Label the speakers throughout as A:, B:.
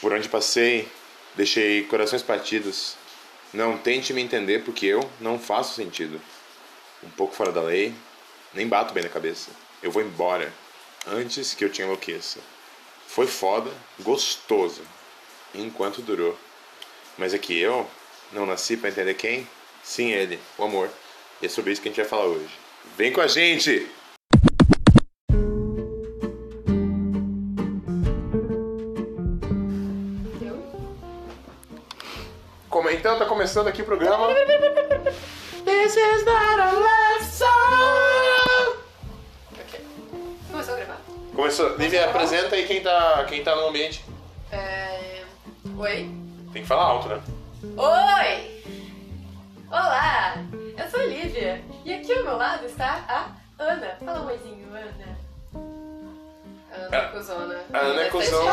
A: Por onde passei, deixei corações partidos. Não tente me entender porque eu não faço sentido. Um pouco fora da lei, nem bato bem na cabeça. Eu vou embora antes que eu te enlouqueça. Foi foda, gostoso, enquanto durou. Mas é que eu não nasci pra entender quem? Sim, ele, o amor. E é sobre isso que a gente vai falar hoje. Vem com a gente! Começando aqui o programa. This is not a lesson.
B: Ok. Começou a gravar?
A: Começou. Lívia, apresenta aí quem tá, quem tá no ambiente.
B: É... Oi?
A: Tem que falar alto, né?
B: Oi! Olá! Eu sou a Lívia. E aqui ao meu lado está a Ana. Fala um oizinho, Ana. Ana
A: Ah,
B: cuzona.
A: A Ana é cuzona.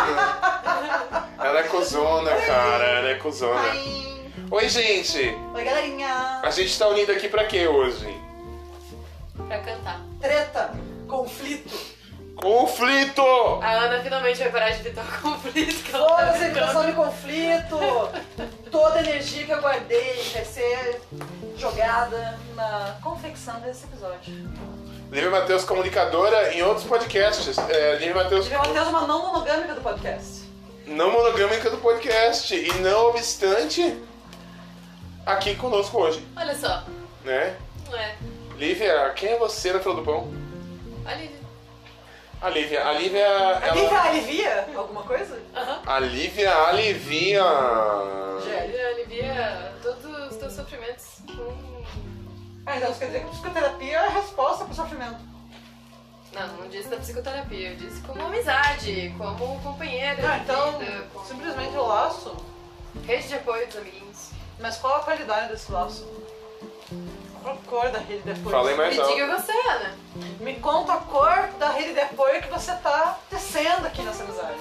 A: Ela é cuzona, cara. Ela é cuzona.
C: Oi,
A: Oi, gente.
C: Oi galerinha!
A: A gente tá unido aqui pra quê hoje?
B: Pra cantar.
C: Treta, conflito,
A: Conflito!
B: A Ana finalmente vai parar de evitar o conflito ela
C: toda
B: tá
C: essa evitação de conflito, toda a energia que eu guardei vai ser jogada na confecção desse episódio.
A: Lívia Matheus, comunicadora em outros podcasts. É, Lívia Matheus,
C: Tive uma uma não monogâmica do podcast.
A: não monogâmica do podcast. E não obstante, aqui conosco hoje,
B: Olha só.
A: né?
B: Não é.
A: Lívia, quem é você na fila do pão?
B: A Lívia.
A: A Lívia. A Lívia, ela...
C: Alivia, alivia alguma coisa?
B: Aham.
A: A Lívia alivia...
B: A Lívia alivia todos os teus sofrimentos com...
C: Ah, então isso quer dizer que psicoterapia é a resposta pro sofrimento.
B: Não, não disse da psicoterapia, eu disse como amizade, como companheira
C: Ah, então
B: vida, como
C: simplesmente o laço.
B: rede de apoio dos amiguinhos.
C: Mas qual a qualidade desse laço? Qual a cor da rede de apoio?
A: Falei mais
B: Me
A: alto.
B: diga você, Ana.
C: Me conta a cor da rede de apoio que você tá tecendo aqui nessa amizade.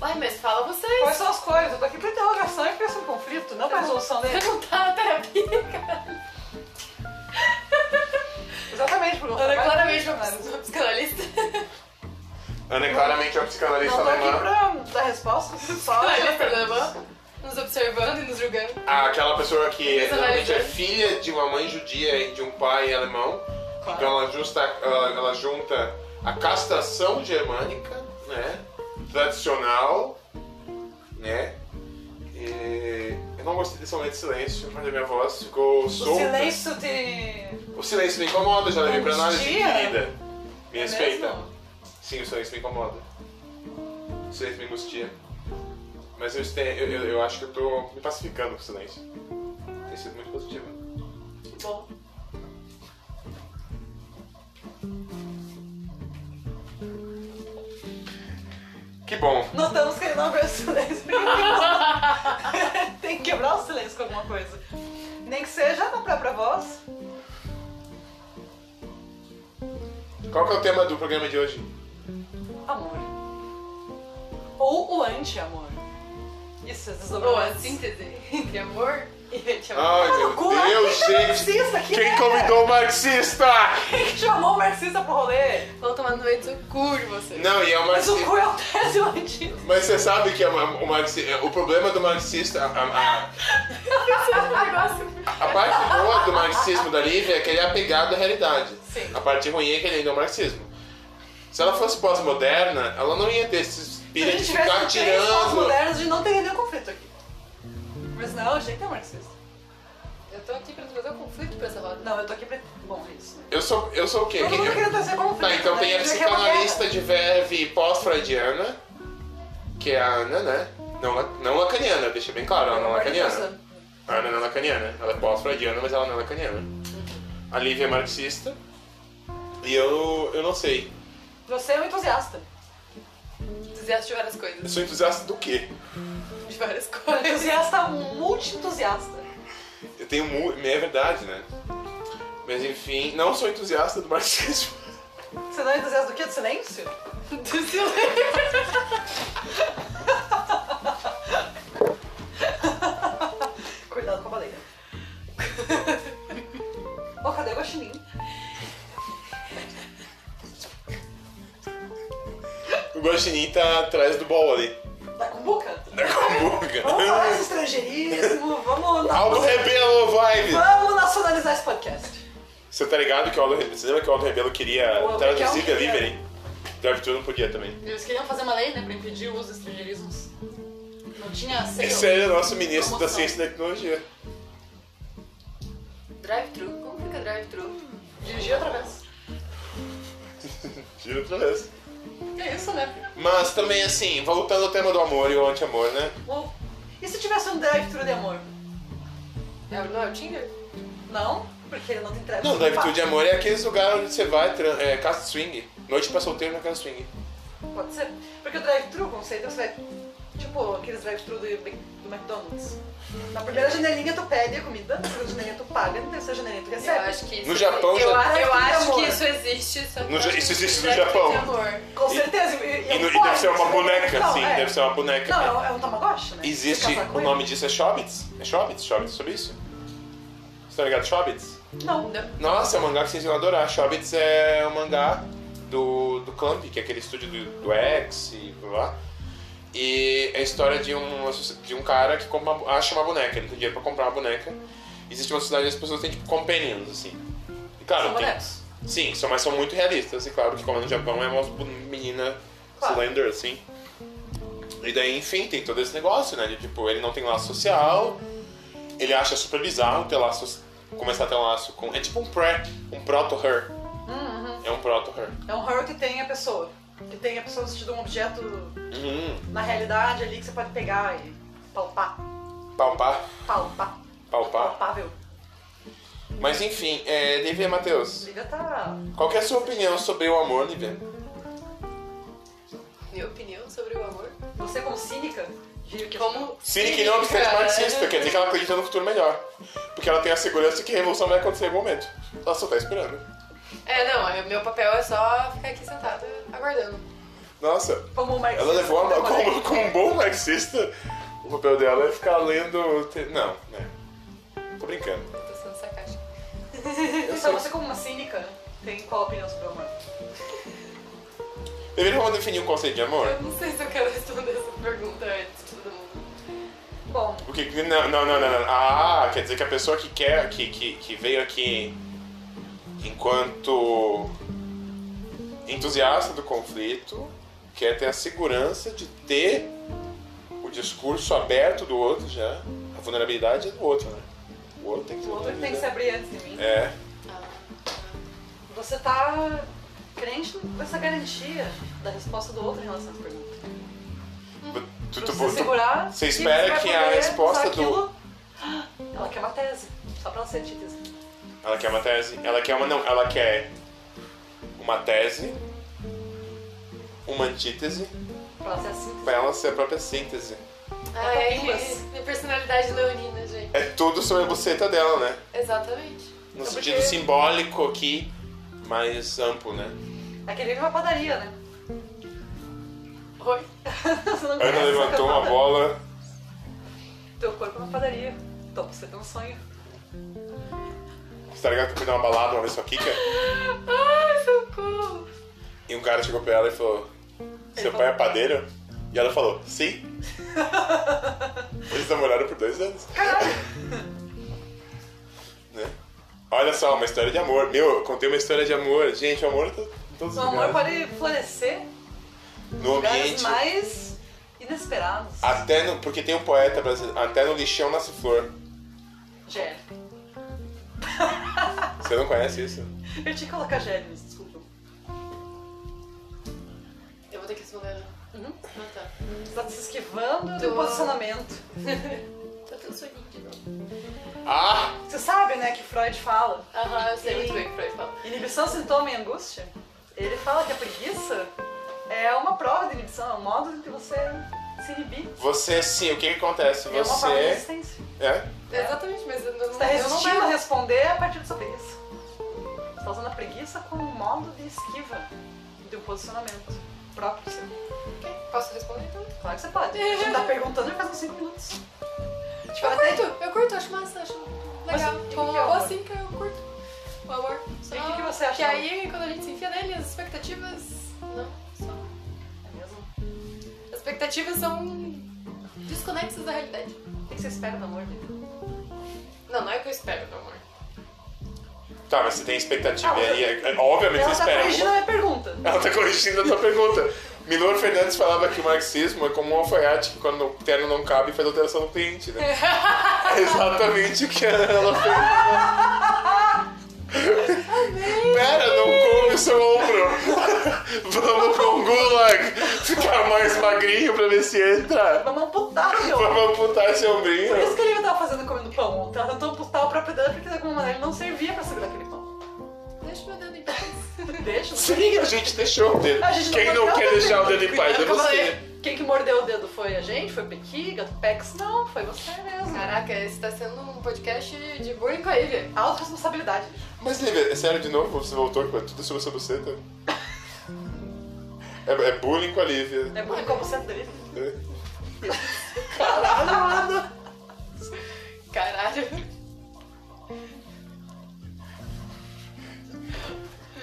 B: Uai, mas fala
C: Quais
B: vocês.
C: são as cores? Eu tô aqui pra interrogação e pra esse conflito, não pra resolução
B: Você
C: dele.
B: não tá na terapia, cara.
C: Exatamente, porque eu
B: Ana é claramente uma psicanalista.
A: Ana é claramente uma
C: Não
A: psicanalista
C: tô aqui pra dar resposta, só
B: Psicanalista alemã, nos observando e nos julgando.
A: Ah, Aquela pessoa que normalmente é filha de uma mãe judia e de um pai alemão.
C: Claro.
A: Então ela, justa, ela, ela junta a castração germânica, né? Tradicional, né? E eu não gostei desse momento de silêncio, mas a minha voz ficou
C: O
A: solta.
C: silêncio te...
A: O silêncio me incomoda, já levei pra análise,
C: Angustia?
A: querida. Me
C: É
A: respeita.
C: mesmo?
A: Sim, o silêncio me incomoda. O silêncio me angustia. Mas eu, este- eu, eu, eu acho que eu tô me pacificando com o silêncio. Tem sido muito positivo.
C: Que bom.
A: Que bom.
C: Notamos que ele não vê o silêncio. Tem que quebrar o silêncio com alguma coisa. Nem que seja na própria voz.
A: Qual que é o tema do programa de hoje?
C: Amor. Ou o anti-amor. Isso, esses
B: Ou a síntese entre amor e anti-amor.
A: Ai,
C: Ah,
A: meu
C: no cu, né?
A: Deus,
C: que é
A: gente!
C: marxista aqui,
A: Quem
C: né?
A: convidou o marxista?
C: Quem que chamou o marxista pro rolê?
B: Vão tomar no meio do seu cu de vocês.
A: Não, e é o
C: Mas o
A: marxista.
C: cu é o tese antigo.
A: Mas você sabe que é uma- o, marxi- o problema do marxista, a, a- a parte boa do marxismo da Lívia é que ele é apegado à realidade.
C: Sim.
A: A parte ruim é que ele ainda é o marxismo. Se ela fosse pós-moderna, ela não ia ter esse
C: Se a
A: espírito
C: gente
A: de
C: tivesse
A: ficar tirando.
C: modernos, a gente não teria nenhum conflito aqui. Mas não, a gente é marxista.
B: Eu tô aqui pra trazer um conflito pra essa roda.
C: Não, eu tô aqui pra... Bom, é isso. né?
A: Eu sou, eu sou o quê?
C: Todo
A: Quem-
C: mundo queria trazer conflito.
A: Tá, então
C: né?
A: tem a
C: gente quer uma
A: psicanalista
C: guerra.
A: de verve pós-freudiana, que é a Ana, né? Não, la- não lacaniana, deixa bem claro, ela não é lacaniana. A Ana não é lacaniana, ela é pós-freudiana, mas ela não é lacaniana. A Lívia é marxista, e eu, eu não sei.
C: Você é um entusiasta.
B: Entusiasta de várias
A: Eu
B: coisas.
A: sou entusiasta do quê?
B: De várias coisas.
C: entusiasta multi-entusiasta.
A: Eu tenho mu... É verdade, né? Mas enfim, não sou entusiasta do marxismo.
C: Você não é entusiasta do quê? Do silêncio?
B: Do silêncio.
C: Cuidado com a baleia. Ô, cadê o guaxinim?
A: Guaxinim tá atrás do bol ali.
C: Da cumbuca?
A: Da cumbuca.
C: Vamos falar de estrangeirismo, vamos,
A: Aldo Rebelo Vibe!
C: vamos nacionalizar esse podcast.
A: Você tá ligado que o Aldo Rebelo. Você lembra que o Aldo Rebelo queria
C: O Aldo
A: traduzir
C: queria.
A: delivery? Drive-thru não podia também.
C: Eles queriam fazer uma lei, né, pra impedir o uso de estrangeirismos. Não tinha sale.
A: Esse é o nosso ministro da. Ciência e Tecnologia.
B: Drive-thru. Como fica drive-thru?
C: Dirigir outra vez.
A: Tira outra vez.
C: É isso, né?
A: Mas também, assim, voltando ao tema do amor e o anti-amor, né?
C: O- E se tivesse um drive-thru de amor?
B: É, não é o Tinder?
C: Não, porque ele não tem drive-thru.
A: Não, drive-thru de amor é aqueles lugares onde você vai, é, casa swing. Noite pra solteiro na casa swing.
C: Pode ser. Porque o drive-thru, conceito, você vai. Tipo, aqueles drive-thru do, do McDonald's. Na primeira janelinha tu pede a comida, na segunda janelinha tu paga, na terceira janelinha tu
B: Eu
C: recebe.
B: acho que isso
A: No Japão
B: eu,
A: já-
B: a- eu acho que isso existe. Só
A: No Ja- isso existe no
B: drive-thru
A: Japão.
B: amor.
C: Com certeza. E,
A: E,
C: é
A: no- e deve ser uma boneca,
C: não,
A: sim,
C: é.
A: deve ser uma boneca.
C: Não, é um- é um Tamagotchi, né?
A: Existe,
C: Você casar com
A: o
C: ele.
A: nome disso é Shobits. É Shobits? Shobits sobre isso? Você tá ligado Shobits?
C: Não.
B: Não.
A: Nossa, é um mangá que vocês iam adorar. Shobits é um mangá do, do Clamp, que é aquele estúdio do, do X e blá blá. E é a história de um, de um cara que compra uma- acha uma boneca, ele tem dinheiro pra comprar uma boneca. Existe uma onde as pessoas têm tipo companions, assim. E claro,
C: São
A: tem-. Sim, são, mas são muito realistas. E claro que como é no Japão é uma menina
C: Claro.
A: slender, assim. E daí, enfim, tem todo esse negócio, né? De tipo, ele não tem laço social, ele acha super bizarro ter laço, começar a ter um laço com. É tipo um pré, um proto-her.
C: Uhum.
A: É um proto-her.
C: É um horror que tem a pessoa. Que tem a pessoa vestida um objeto
A: Uhum.
C: na realidade ali que você pode pegar e palpar.
A: Palpar,
C: Palpar.
A: palpar.
C: Palpável.
A: Mas enfim, é, Lívia Matheus,
C: Lívia tá.
A: qual que é a sua opinião sobre o amor, Lívia?
B: Minha opinião sobre o amor?
C: Você como cínica,
B: Como
A: Cine que não obstante
B: Cínica.
A: marxista, quer dizer que ela acredita no futuro melhor. Porque ela tem a segurança de que a revolução vai acontecer em algum momento. Ela só tá esperando.
B: É, não, é- meu papel é só ficar aqui sentada aguardando.
A: Nossa,
C: Como uma
A: ela levou a, como, como um bom marxista, o papel dela é ficar lendo. te- Não, né? Tô brincando.
B: Eu tô sendo sarcástica.
C: Então você como uma cínica, tem qual opinião sobre o amor?
A: Deveríamos definir um conceito de amor?
B: Eu não sei se eu quero responder essa pergunta antes de todo mundo.
C: Bom,
A: Porque. Não, não, não, não. não. Ah, quer dizer que a pessoa que quer, que, que, que veio aqui enquanto entusiasta do conflito, quer ter a segurança de ter o discurso aberto do outro já. A vulnerabilidade é do outro, né? O outro tem que
C: o outro tem que se abrir antes de mim.
A: É.
B: Ah,
C: Você tá crente nessa garantia da resposta do outro em relação a essa pergunta.
A: Tu, tu,
C: você
A: tu-
C: segurar.
A: você espera que a resposta do-
C: aquilo. Ela quer uma tese, só pra ela ser antítese.
A: Ela quer uma tese. Ela quer uma. Não, ela quer uma tese, uma antítese,
C: Pra ela ser a síntese.
A: pra ela ser a própria síntese.
B: Ah, é
C: Catapimbas.
B: que minha personalidade leonina, gente.
A: É tudo sobre a buceta dela, né?
B: Exatamente.
A: No
C: É
A: sentido
C: porque-
A: simbólico aqui, mais amplo, né?
C: É que ele vive uma padaria, né?
B: Oi.
C: Você não
A: A Ana levantou uma bola.
C: Teu corpo é uma padaria. Então você tem um sonho.
A: Tá ligado que eu fui dar uma balada uma vez a Kika?
B: Ai, socorro.
A: E um cara chegou pra ela e falou: Seu pai é padeiro? E ela falou: Sim. Eles namoraram por dois anos. Né? Olha só, uma história de amor. Meu, eu contei uma história de amor. Gente, o amor tá em todos
C: O
A: os
C: amor
A: lugares.
C: pode florescer
A: No
C: lugares
A: ambiente.
C: mais inesperados.
A: Até no, porque tem um poeta brasileiro. Até no lixão nasce flor.
C: Gel.
A: Você não conhece isso?
C: Eu tinha que colocar nisso, desculpa.
B: Eu vou ter que responder.
C: Uhum.
B: Ah, tá.
C: Você tá se esquivando
B: Tô.
C: do posicionamento.
B: Tá tudo soninho de novo.
A: Ah!
C: Você sabe, né, que Freud fala.
B: Aham, eu sei muito bem o que Freud fala.
C: Inibição, sintoma e angústia. Ele fala que a preguiça é uma prova de inibição, é um modo de você se inibir.
A: Você sim, o que, que acontece?
C: É uma prova de
A: Você.
C: resistência.
A: É?
B: Exatamente, mas eu não,
C: Você tá
B: eu não
C: resistindo a responder a partir da sua preguiça. Você tá usando a preguiça como um modo de esquiva de um posicionamento próprio seu.
B: Ok, Posso responder então?
C: Claro que você pode. A gente tá perguntando já faz uns 5 minutos. Tipo,
B: Eu
C: até
B: curto, eu curto, acho massa, acho legal.
C: Mas que
B: Como
C: que é
B: uma boa cínica, eu curto. O amor. Só
C: E o que que você acha
B: Que
C: do-
B: aí, quando a gente se enfia nele, as expectativas expectativas são desconexas da realidade.
C: O que você espera do amor, Lívia?
B: Não, não é o que eu espero do amor.
A: Tá, mas você tem expectativa.
C: Ah,
A: e aí, é- obviamente
C: Ela
A: você
C: tá
A: espera.
C: corrigindo a minha pergunta.
A: Ela tá corrigindo a tua pergunta. Milor Fernandes falava que o marxismo é como um alfaiate que quando o terno não cabe faz alteração no cliente, né? É exatamente o que ela fez. Pera, não come seu ombro. Vamos com o gulag. Ficar mais magrinho pra ver se entra.
C: Vamos amputar, meu.
A: Vamos amputar esse ombrinho.
C: Por isso que ele tava fazendo comendo pão. Ela tentou amputar o próprio dedo porque de alguma maneira ele não servia pra segurar aquele pão.
B: Deixa meu dedo em paz.
C: Deixa, não
A: Sim, a gente deixou o dedo.
C: Gente
A: Quem não quer deixar o dedo em paz é você.
C: Quem que mordeu o dedo foi a gente? Foi o Pequiga, o Pex? Não, foi você mesmo.
B: Caraca, esse tá sendo um podcast de bullying com a Ivy.
C: Autoresponsabilidade.
A: Mas, Lívia, é sério de novo? Você voltou com tudo sobre essa buceta? É, é bullying com a Lívia.
C: É bullying como você dele.
A: Caralho, mano.
B: Caralho.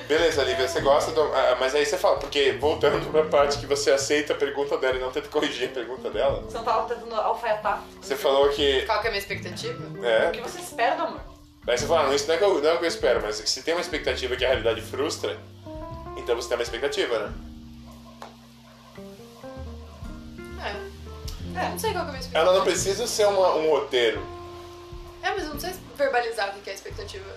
A: Beleza, Lívia, você gosta do. ah, mas aí você fala, porque voltando pra parte que você aceita a pergunta dela e não tenta corrigir a pergunta dela,
C: Você não tava tentando alfaiatar.
A: você falou que.
B: Qual que é a minha expectativa?
C: O
A: É.
C: que você espera do amor?
A: Aí você fala, não, isso não é, que eu, não é o que eu espero, mas se tem uma expectativa que a realidade frustra, então você tem uma expectativa, né?
B: É. Não sei qual que é a minha expectativa.
A: Ela não precisa ser uma- um roteiro.
B: É, mas eu não sei verbalizar o que é a expectativa.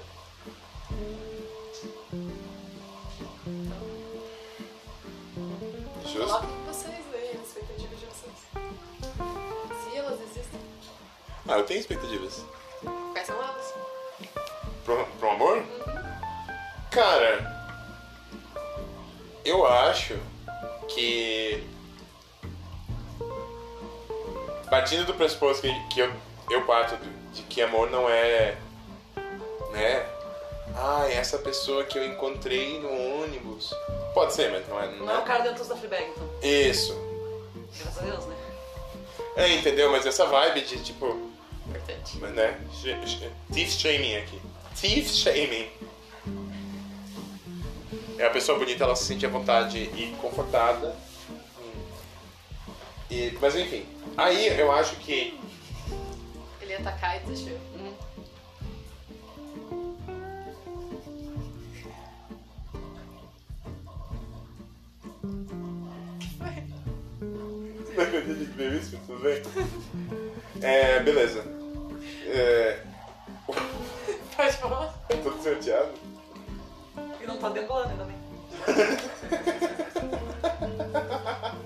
A: Justo?
B: Coloquem vocês aí as expectativas de vocês. Se elas existem,
A: Ah, eu tenho expectativas.
B: quais são elas?
A: Pro, pro amor? Cara, eu acho que. Partindo do pressuposto que, que eu, eu parto de que amor não é. né? Ah, essa pessoa que eu encontrei no ônibus. Pode ser, mas não é.
C: Não é o cara dentro da Fleabag, então.
A: Isso.
C: Graças a Deus, né?
A: É, entendeu? Mas essa vibe de tipo.
B: Importante.
A: né? Thief shaming aqui. Thief shaming. É a pessoa bonita, ela se sente à vontade e confortada. E, mas enfim, aí eu acho que.
B: Ele ia atacar e desistiu.
A: Não acredito que isso, tudo bem? É, beleza. É,
B: Pode falar?
A: eu tô chateado.
C: E não tá dengolando ainda bem.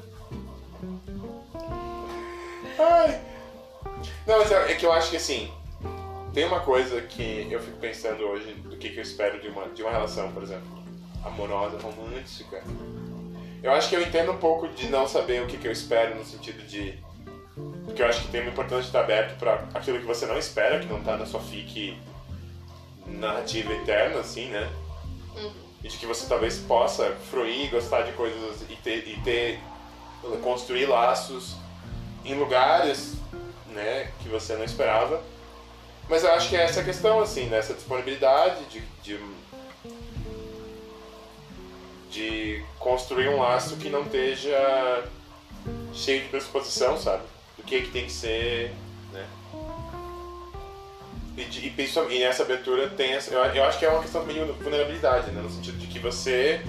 A: Ai. Não, mas é é que eu acho que assim. Tem uma coisa que eu fico pensando hoje do que, que eu espero de uma, de uma relação, por exemplo, amorosa, romântica. Eu acho que eu entendo um pouco de não saber o que, que eu espero no sentido de. Porque eu acho que tem uma importância de estar aberto para aquilo que você não espera, que não tá na sua fique narrativa eterna, assim, né? E de que você talvez possa fruir, gostar de coisas e ter, e ter construir laços em lugares, né, que você não esperava. Mas eu acho que é essa questão, assim, dessa disponibilidade de, de, de construir um laço que não esteja cheio de pressuposição, sabe? Do que, que tem que ser, né? E, de, e, e nessa abertura tem essa, eu, eu acho que é uma questão de vulnerabilidade, né? No sentido de que você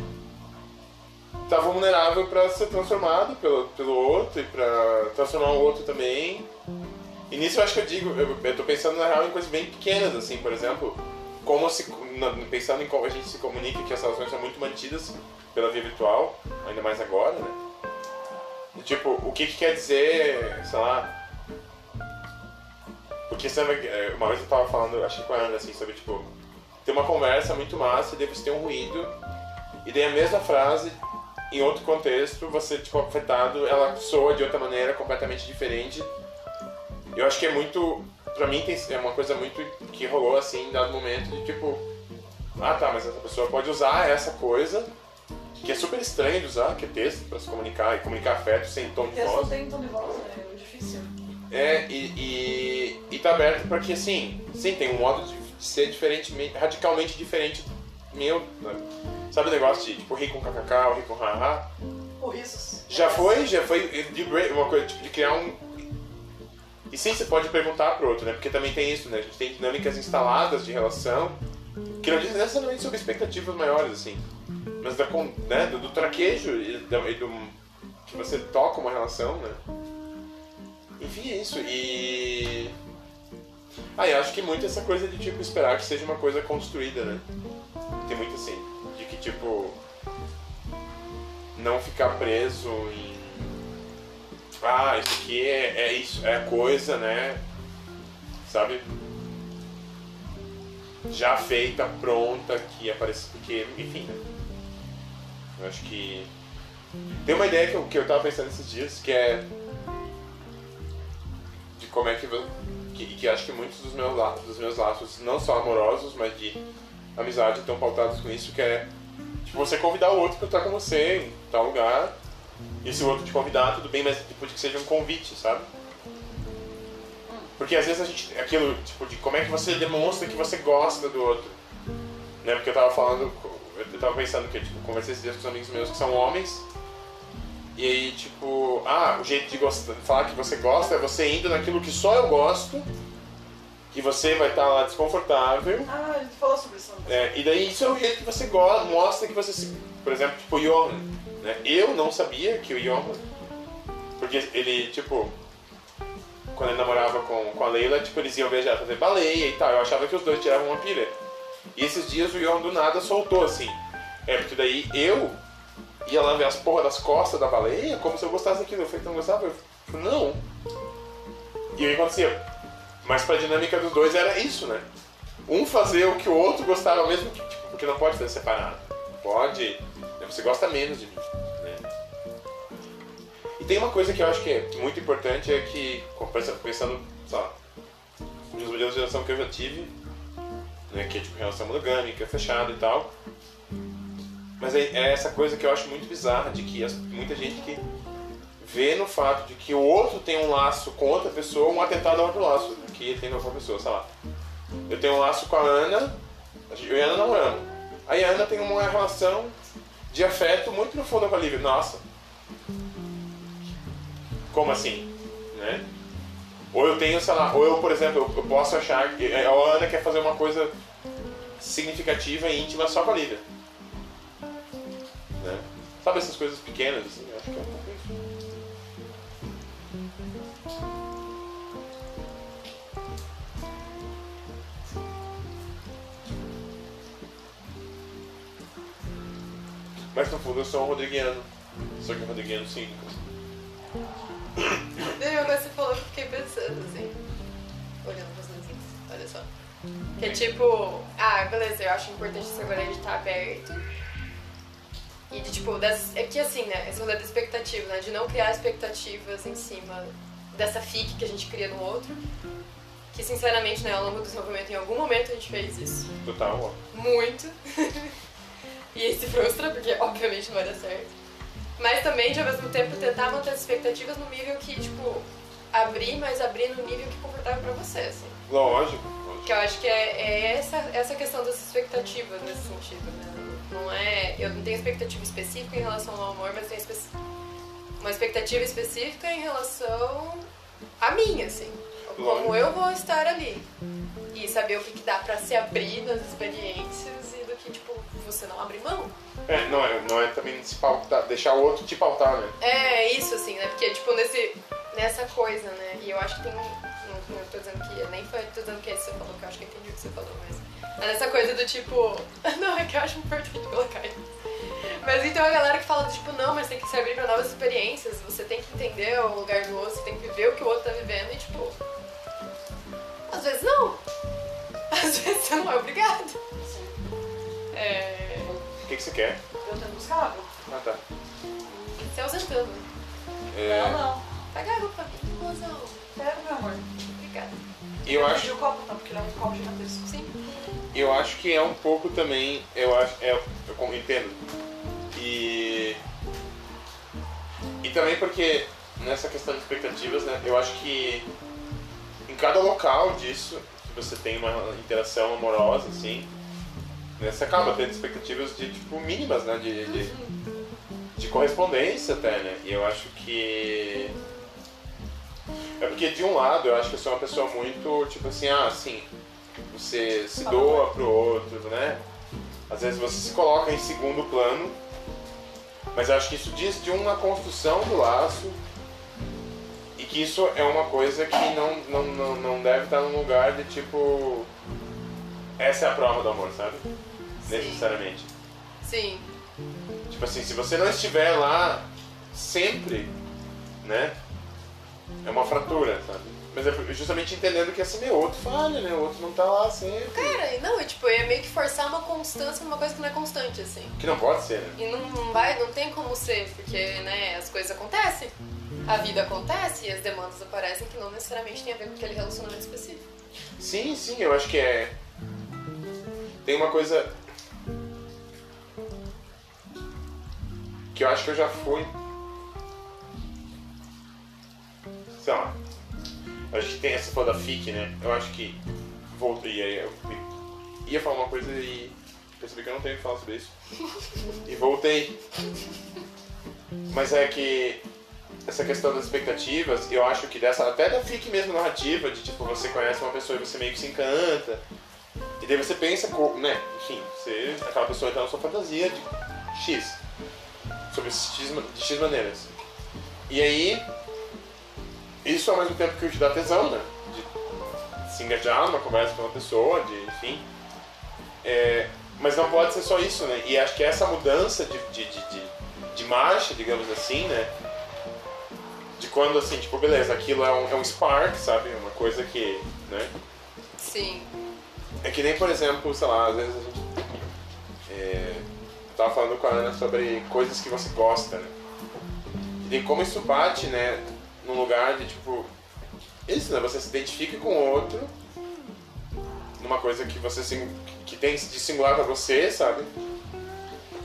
A: tá vulnerável para ser transformado pelo, pelo outro e para transformar o outro também. E nisso eu acho que eu digo, eu, eu tô pensando na real em coisas bem pequenas, assim, por exemplo, como se, pensando em como a gente se comunica, que as relações são muito mantidas pela via virtual, ainda mais agora, né? E, tipo, o que que quer dizer, sei lá, porque é, uma vez eu tava falando, acho que com a Ana, assim, sobre, tipo, ter uma conversa muito massa e você tem um ruído, e daí a mesma frase, em outro contexto, você, tipo, afetado, ela soa de outra maneira, completamente diferente. Eu acho que é muito, pra mim, tem, é uma coisa muito que rolou, assim, em dado momento, de, tipo, ah, tá, mas essa pessoa pode usar essa coisa, que é super estranho de usar, que é texto, pra se comunicar, e comunicar afeto sem tom de voz.
C: tem tom de voz, né? É difícil.
A: É, e, e, e tá aberto pra que, assim, sim, tem um modo de ser diferente, radicalmente diferente meu. né? Sabe o negócio de, tipo, rir com kkk ou rir com haha?
C: O risos.
A: Já foi, já foi de break- uma coisa tipo de criar um. E sim, você pode perguntar pro outro, né? Porque também tem isso, né? A gente tem dinâmicas instaladas de relação que não dizem necessariamente sobre expectativas maiores, assim. Mas da, né? do, do traquejo e do, e do- que você toca uma relação, né? Enfim, é isso. E. Ah, eu acho que muito essa coisa de tipo esperar que seja uma coisa construída, né? Tem muito assim. Tipo não ficar preso em. Ah, isso aqui é, é isso, é coisa, né? Sabe? Já feita, pronta, que aparece. Porque, enfim, né? Eu acho que. Tem uma ideia que eu, que eu tava pensando esses dias, que é. De como é que. Que, que acho que muitos dos meus, dos meus laços, não só amorosos, mas de amizade, estão pautados com isso, que é Você convidar o outro pra estar com você em tal lugar. E se o outro te convidar, tudo bem, mas tipo, de que seja um convite, sabe? Porque às vezes a gente. Aquilo, tipo, de como é que você demonstra que você gosta do outro. Né? Porque eu tava falando. Eu tava pensando que, tipo, conversei esses dias com os amigos meus que são homens. E aí, tipo, ah, o jeito de gostar, falar que você gosta é você indo naquilo que só eu gosto, que você vai estar lá desconfortável.
C: Ah, a gente falou sobre isso.
A: É, e daí isso é o jeito que você gosta, mostra que você se. Por exemplo, tipo o Johan. Né? Eu não sabia que o Johan. Porque ele, tipo. Quando ele namorava com, com a Leila, tipo, eles iam viajar fazer baleia e tal. Eu achava que os dois tiravam uma pilha. E esses dias o Johan do nada soltou assim. É, porque daí eu ia lá ver as porra das costas da baleia como se eu gostasse daquilo. Eu falei, tu não gostava? Eu falei, não. E aí acontecia. Mas pra dinâmica dos dois era isso, né? um fazer o que o outro gostava, mesmo que, tipo, porque não pode ser separado. Pode, né, você gosta menos de mim. Né? E tem uma coisa que eu acho que é muito importante, é que, pensando, lá, nos modelos de relação que eu já tive, né, que é tipo relação monogâmica, fechada e tal. Mas é, é essa coisa que eu acho muito bizarra, de que as- muita gente que vê no fato de que o outro tem um laço com outra pessoa, um atentado a outro laço que ele tem com outra pessoa, sei lá. Eu tenho um laço com a Ana, eu e a Ana não amo. Aí a Ana tem uma relação de afeto muito profunda com a Lívia. Nossa. Como assim? Né? Ou eu tenho, sei lá, ou eu, por exemplo, eu, posso achar que a Ana quer fazer uma coisa significativa e íntima só com a Lívia. Né? Sabe essas coisas pequenas, assim? Acho que é um Mas no fundo eu sou um rodriguiano. Só que um rodriguiano cínico.
B: Daí agora você falou que eu fiquei pensando assim, olhando pras luzinhas, olha só. Que é tipo, ah, beleza, eu acho importante esse rolê de estar aberto. E de tipo, das, é que assim, né, esse rolê da expectativa, né, de não criar expectativas em cima dessa fique que a gente cria no outro. Que sinceramente, né, ao longo do desenvolvimento, em algum momento a gente fez isso.
A: Total, ó.
B: Muito. e aí se frustra, porque obviamente não vai dar certo. Mas também, de ao mesmo tempo, tentar manter as expectativas no nível que, tipo, abrir, mas abrir no nível que é confortável pra você, assim.
A: Lógico,
B: Que eu acho que é, é essa, essa questão das expectativas nesse sentido, né? Não é. Eu não tenho expectativa específica em relação ao amor, mas tenho espe- uma expectativa específica em relação a mim, assim. Como
A: Lógico.
B: eu vou estar ali. E saber o que, que dá pra se abrir nas experiências e do que, tipo, você não abre mão.
A: É, não é, não é também se pautar, deixar o outro te pautar, né?
B: É isso, assim, né? Porque, tipo, nesse, nessa coisa, né? E eu acho que tem um. Não, não tô dizendo que. Nem foi tô dizendo que é isso que você falou, que eu acho que eu entendi o que você falou, mas. Mas nessa coisa do tipo. Não, é que eu acho importante colocar isso. Mas então a galera que fala do tipo, não, mas tem que se abrir pra novas experiências, você tem que entender o lugar do outro, você tem que viver o que o outro tá vivendo e tipo. Às vezes não. Às vezes você não é obrigado. É.
A: O que, que você quer?
C: Eu tento buscar água.
A: Ah, tá.
B: Se ausentando.
A: É,
C: Não, não.
B: Pega água pra mim, mozão.
C: Pega, meu amor.
B: Obrigada.
A: Eu
C: pedi
A: acho,
C: o copo, tá? Porque ele é um copo gigantesco.
B: Sim.
A: eu acho que é um pouco também, eu acho, é, eu entendo. E e também porque nessa questão de expectativas, né, eu acho que em cada local disso que você tem uma interação amorosa, assim, né, você acaba tendo expectativas de tipo mínimas, né, de, de, de correspondência até, né? E eu acho que. É porque de um lado eu acho que eu sou uma pessoa muito, tipo assim, ah, assim, você se doa pro outro, né? Às vezes você se coloca em segundo plano, mas eu acho que isso diz de uma construção do laço e que isso é uma coisa que não, não, não, não deve estar num lugar de tipo. Essa é a prova do amor, sabe? Necessariamente.
B: Sim.
A: Tipo assim, se você não estiver lá sempre, né? É uma fratura, sabe? Mas é justamente entendendo que assim, meu, o outro falha, né? O outro não tá lá sempre.
B: Cara, e não, tipo, é meio que forçar uma constância numa coisa que não é constante, assim.
A: Que não pode ser, né?
B: E não, não vai, não tem como ser, porque, né, as coisas acontecem. A vida acontece e as demandas aparecem que não necessariamente tem a ver com aquele relacionamento específico.
A: Sim, sim, eu acho que é. Tem uma coisa. Que eu acho que eu já fui. Sei lá. Acho que tem essa foda da FIC, né? Eu acho que. Voltei aí. Eu ia falar uma coisa e percebi que eu não tenho que falar sobre isso. E voltei. Mas é que essa questão das expectativas, eu acho que dessa, até da FIC mesmo narrativa, de tipo, você conhece uma pessoa e você meio que se encanta. E daí você pensa, né? Enfim, você, aquela pessoa está na sua fantasia de X. Sobre X, de X maneiras. E aí, isso ao mesmo tempo que te dá tesão, né? De se engajar numa conversa com uma pessoa, de, enfim. É, mas não pode ser só isso, né? E acho que essa mudança de, de, de, de, de marcha, digamos assim, né? De quando, assim, tipo, beleza, aquilo é um, é um spark, sabe? Uma coisa que, né?
B: Sim.
A: É que nem, por exemplo, sei lá, às vezes a gente. É, tava falando com a Ana sobre coisas que você gosta, né? E daí como isso bate, né? Num lugar de tipo. Isso, né? Você se identifica com o outro numa coisa que você que tem de singular pra você, sabe?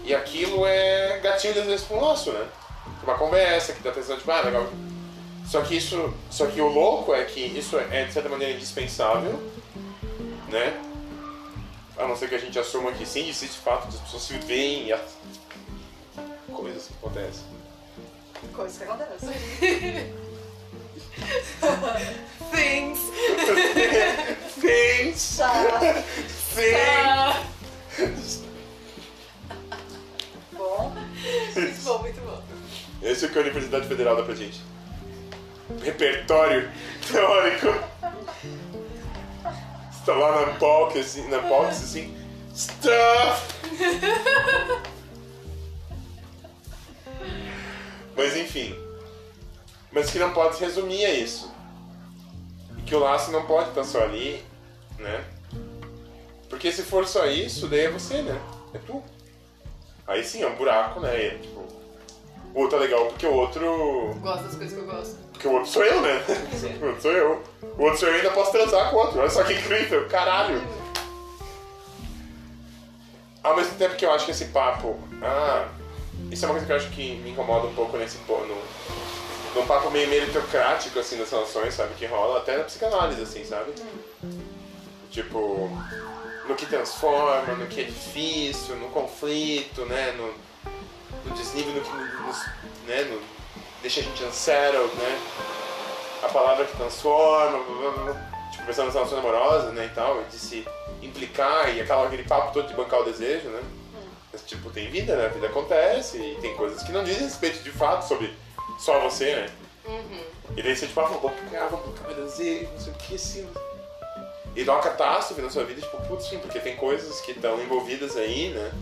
A: E aquilo é gatilho às vezes pro nosso, né? Uma conversa que dá atenção tipo, ah, legal. Só que isso. Só que o louco é que isso é de certa maneira indispensável né? A não ser que a gente assuma que sim, existe fato de as pessoas se veem e as coisas que acontecem.
C: Coisas que acontecem.
B: Things.
A: Things!
C: Tá.
A: Sim!
C: Bom,
B: Muito bom, muito bom.
A: Esse é o que a Universidade Federal dá pra gente. Repertório teórico. Tá lá na POC, assim, na POC, assim. Stuff! Mas enfim. Mas que não pode se resumir a isso. E que o laço não pode estar só ali, né? Porque se for só isso, daí é você, né? É tu. Aí sim, é um buraco, né? É, tipo, o outro é legal porque o outro.
B: Gosto das coisas que eu gosto.
A: Porque o outro sou eu, né? O outro sou eu. O outro sou eu ainda posso transar com o outro. Olha só que incrível, caralho. Ao mesmo tempo que eu acho que esse papo. Ah, isso é uma coisa que eu acho que me incomoda um pouco nesse no, num papo meio meritocrático, assim, das relações, sabe? Que rola até na psicanálise, assim, sabe? Tipo, no que transforma, no que é difícil, no conflito, né? No, no desnível, no que nos, né? no, deixa a gente unsettled, né? A palavra que transforma, blá, blá, blá. tipo, pensando nas relações amorosas, né, e tal, de se implicar e aquela, aquele papo todo de bancar o desejo, né? Mas, tipo, tem vida, né? A vida acontece e tem coisas que não dizem respeito de fato sobre só você, né?
B: Uhum.
A: E daí você, tipo, ah, vamos bancar, vamos bancar meu desejo, não sei o que, assim. E dá uma catástrofe na sua vida, tipo, putz, sim, porque tem coisas que estão envolvidas aí, né?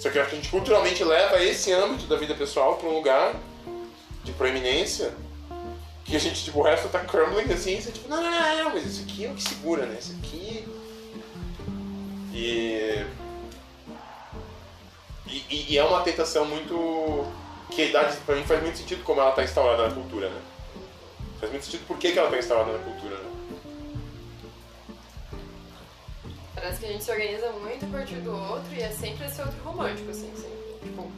A: Só que eu acho que a gente culturalmente leva esse âmbito da vida pessoal para um lugar de proeminência que a gente, tipo, o resto tá crumbling assim, você, tipo, não, não, não, não, mas isso aqui é o que segura, né? Isso aqui. E. E, e- é uma tentação muito. que dá, pra mim faz muito sentido como ela tá instaurada na cultura, né? Faz muito sentido por que, que ela tá instalada na cultura, né?
B: Parece que a gente se organiza muito a partir do outro e é sempre esse outro romântico, assim, sempre. Tipo,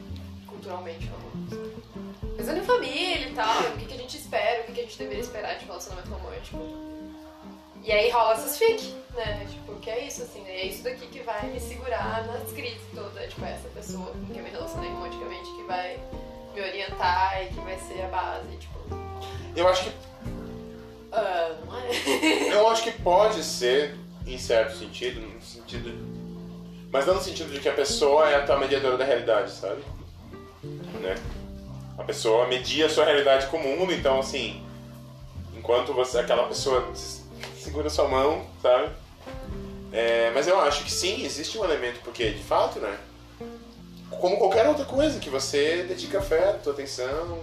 B: culturalmente falando. Pensando em família e tal, o que, que a gente espera, o que, que a gente deveria esperar de relacionamento romântico. E aí rola essas fic, né? Tipo, que é isso, assim, né? É isso daqui que vai me segurar nas crises todas. Tipo, é essa pessoa com quem eu me relacionei romanticamente que vai me orientar e que vai ser a base, tipo.
A: Eu acho que
B: ah, não é?
A: Eu acho que pode ser, em certo sentido, no sentido. Mas não no sentido de que a pessoa é a tua mediadora da realidade, sabe? Né? A pessoa media a sua realidade com o mundo, então assim, enquanto você, aquela pessoa segura sua mão, sabe? É, mas eu acho que sim, existe um elemento, porque de fato, né? Como qualquer outra coisa, que você dedica afeto, atenção.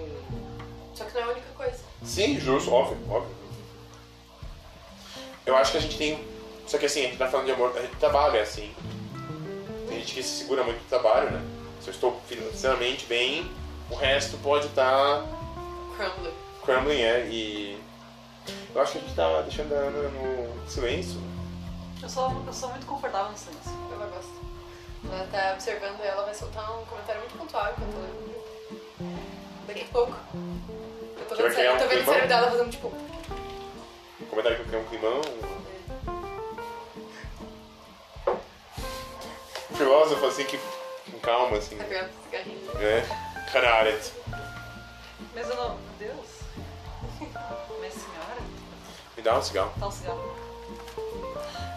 B: Só que não é a única coisa.
A: Sim, justo, óbvio, óbvio. Eu acho que a gente tem. Só que assim, a gente tá falando de amor, a gente trabalha assim. Tem gente que se segura muito do trabalho, né? Se eu estou financeiramente bem, o resto pode estar
B: Crumbler.
A: crumbling, é, e. Eu acho que a gente tá deixando a Ana no silêncio.
C: Eu sou uma pessoa muito confortável no silêncio.
B: Ela gosta. Ela tá observando e ela vai soltar um comentário muito pontual enquanto ela lê. Daqui a pouco. Eu tô vendo, eu
A: um
B: tô vendo o cérebro dela fazendo tipo.
A: Um comentário que eu criei um climão. Um filósofo assim que. Calma, assim.
B: Tá pegando cigarrinho.
A: É. Cararet.
C: Mas eu não. Deus. Mas senhora?
A: Me dá um cigarro.
C: Tá um cigarro.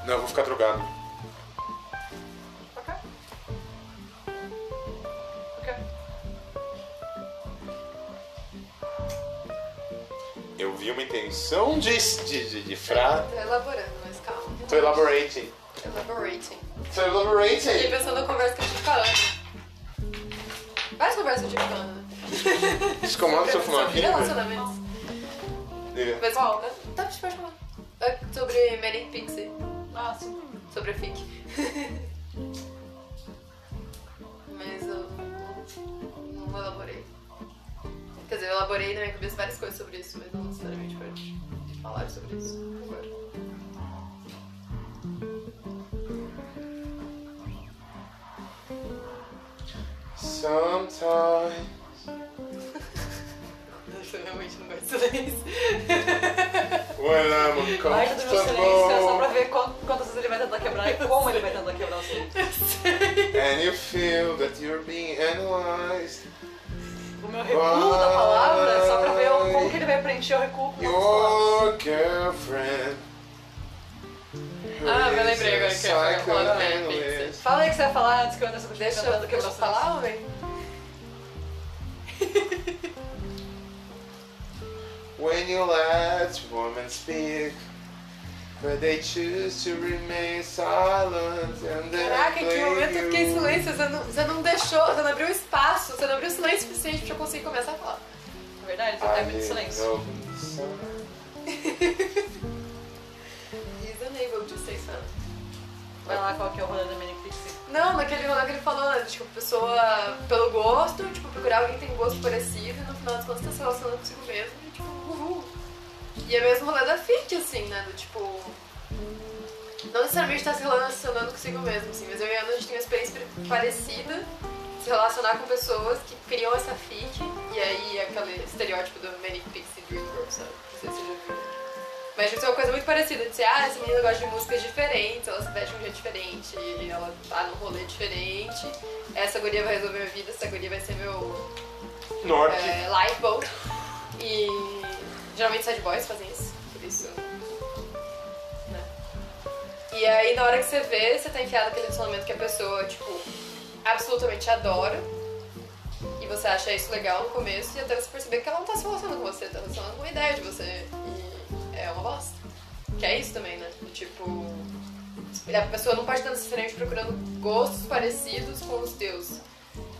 A: Não, eu vou ficar drogado.
C: Pra cá.
A: Eu vi uma intenção de, de, de, de fra...
B: Tô elaborando, mas calma.
A: Tô elaborating.
B: Elaborating.
A: Tô
B: Fiquei
A: elaborating.
B: pensando na conversa que eu tive com a Ana. Várias conversas que eu tive com Ana.
A: Fumar
B: Sobre
A: aqui, velho.
B: relacionamentos.
A: Diga.
B: Mas qual? Tá, pode falar. É Sobre Manic Pixie.
C: Ah, sim.
B: Sobre a FIC. Mas eu não, não elaborei. Quer dizer, eu elaborei na minha cabeça várias coisas sobre isso, mas não necessariamente pra falar sobre isso agora.
A: Sometimes.
B: Eu realmente não gosto de silêncio.
A: When I'm
C: Parte do meu silêncio é só pra
A: uncomfortable.
C: ver quant- quantas vezes ele vai tentar quebrar e como ele vai tentar quebrar o silêncio.
A: And you feel that you're being analyzed.
C: O meu recuo da palavra é só pra ver como que ele vai preencher o recuo com.
A: Your girlfriend.
B: Ah, me
A: is
B: lembrei agora que eu ia falar do.
C: Fala aí o que você vai falar antes que eu Anderson continue
B: Deixa, eu- eu
C: silêncio.
B: falar, homem?
A: When you let women speak, but they choose to remain silent and then
B: Caraca, em que momento eu fiquei em silêncio? Você não, você não deixou, você não abriu espaço, você não abriu silêncio suficiente pra eu conseguir começar a falar.
C: É verdade, você tá muito silêncio. Vai lá, qual que é o rolê da Manic Pixie?
B: Não, naquele rolê que ele falou, né? Tipo, pessoa pelo gosto, tipo, procurar alguém que tem gosto parecido e no final das contas tá se relacionando consigo mesmo e tipo, uhul. E é mesmo o rolê da fit, assim, né? Do tipo. Não necessariamente tá se relacionando consigo mesmo, assim, mas eu e a Ana a gente tem uma experiência parecida, se relacionar com pessoas que criam essa fit, e aí aquele estereótipo do Manic Pixie Dream Girl, sabe? Não sei se você já viu. Mas tipo, é uma coisa muito parecida, de ser, ah, essa menina gosta de músicas diferentes, ela se veste de um jeito diferente, ela tá num rolê diferente, essa guria vai resolver minha vida, essa guria vai ser meu
A: Norte.
B: é, lifeboat. E geralmente sad boys fazem isso, por isso. Né? E aí na hora que você vê, você tá enfiado naquele relacionamento que a pessoa, tipo, absolutamente adora. E você acha isso legal no começo, e até você perceber que ela não tá se relacionando com você, tá relacionando com uma ideia de você. É uma bosta. Que é isso também, né? Tipo. A pessoa não pode estar necessariamente procurando gostos parecidos com os teus.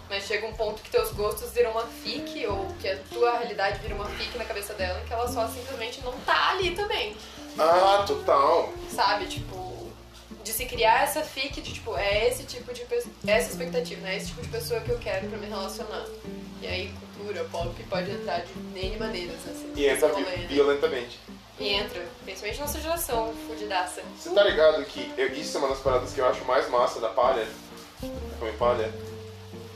B: Mas chega um ponto que teus gostos viram uma fic, ou que a tua realidade vira uma fic na cabeça dela, em que ela só simplesmente não tá ali também.
A: Ah, total.
B: Sabe? Tipo, de se criar essa fic de tipo, é esse tipo de pessoa, essa expectativa, né? Esse tipo de pessoa que eu quero pra me relacionar. E aí cultura, pop pode entrar de N maneiras nessa
A: E entra
B: né?
A: violentamente.
B: E entra, principalmente nossa geração fudidaça.
A: Você tá ligado que eu- isso é uma das paradas que eu acho mais massa da palha, da Come Palha,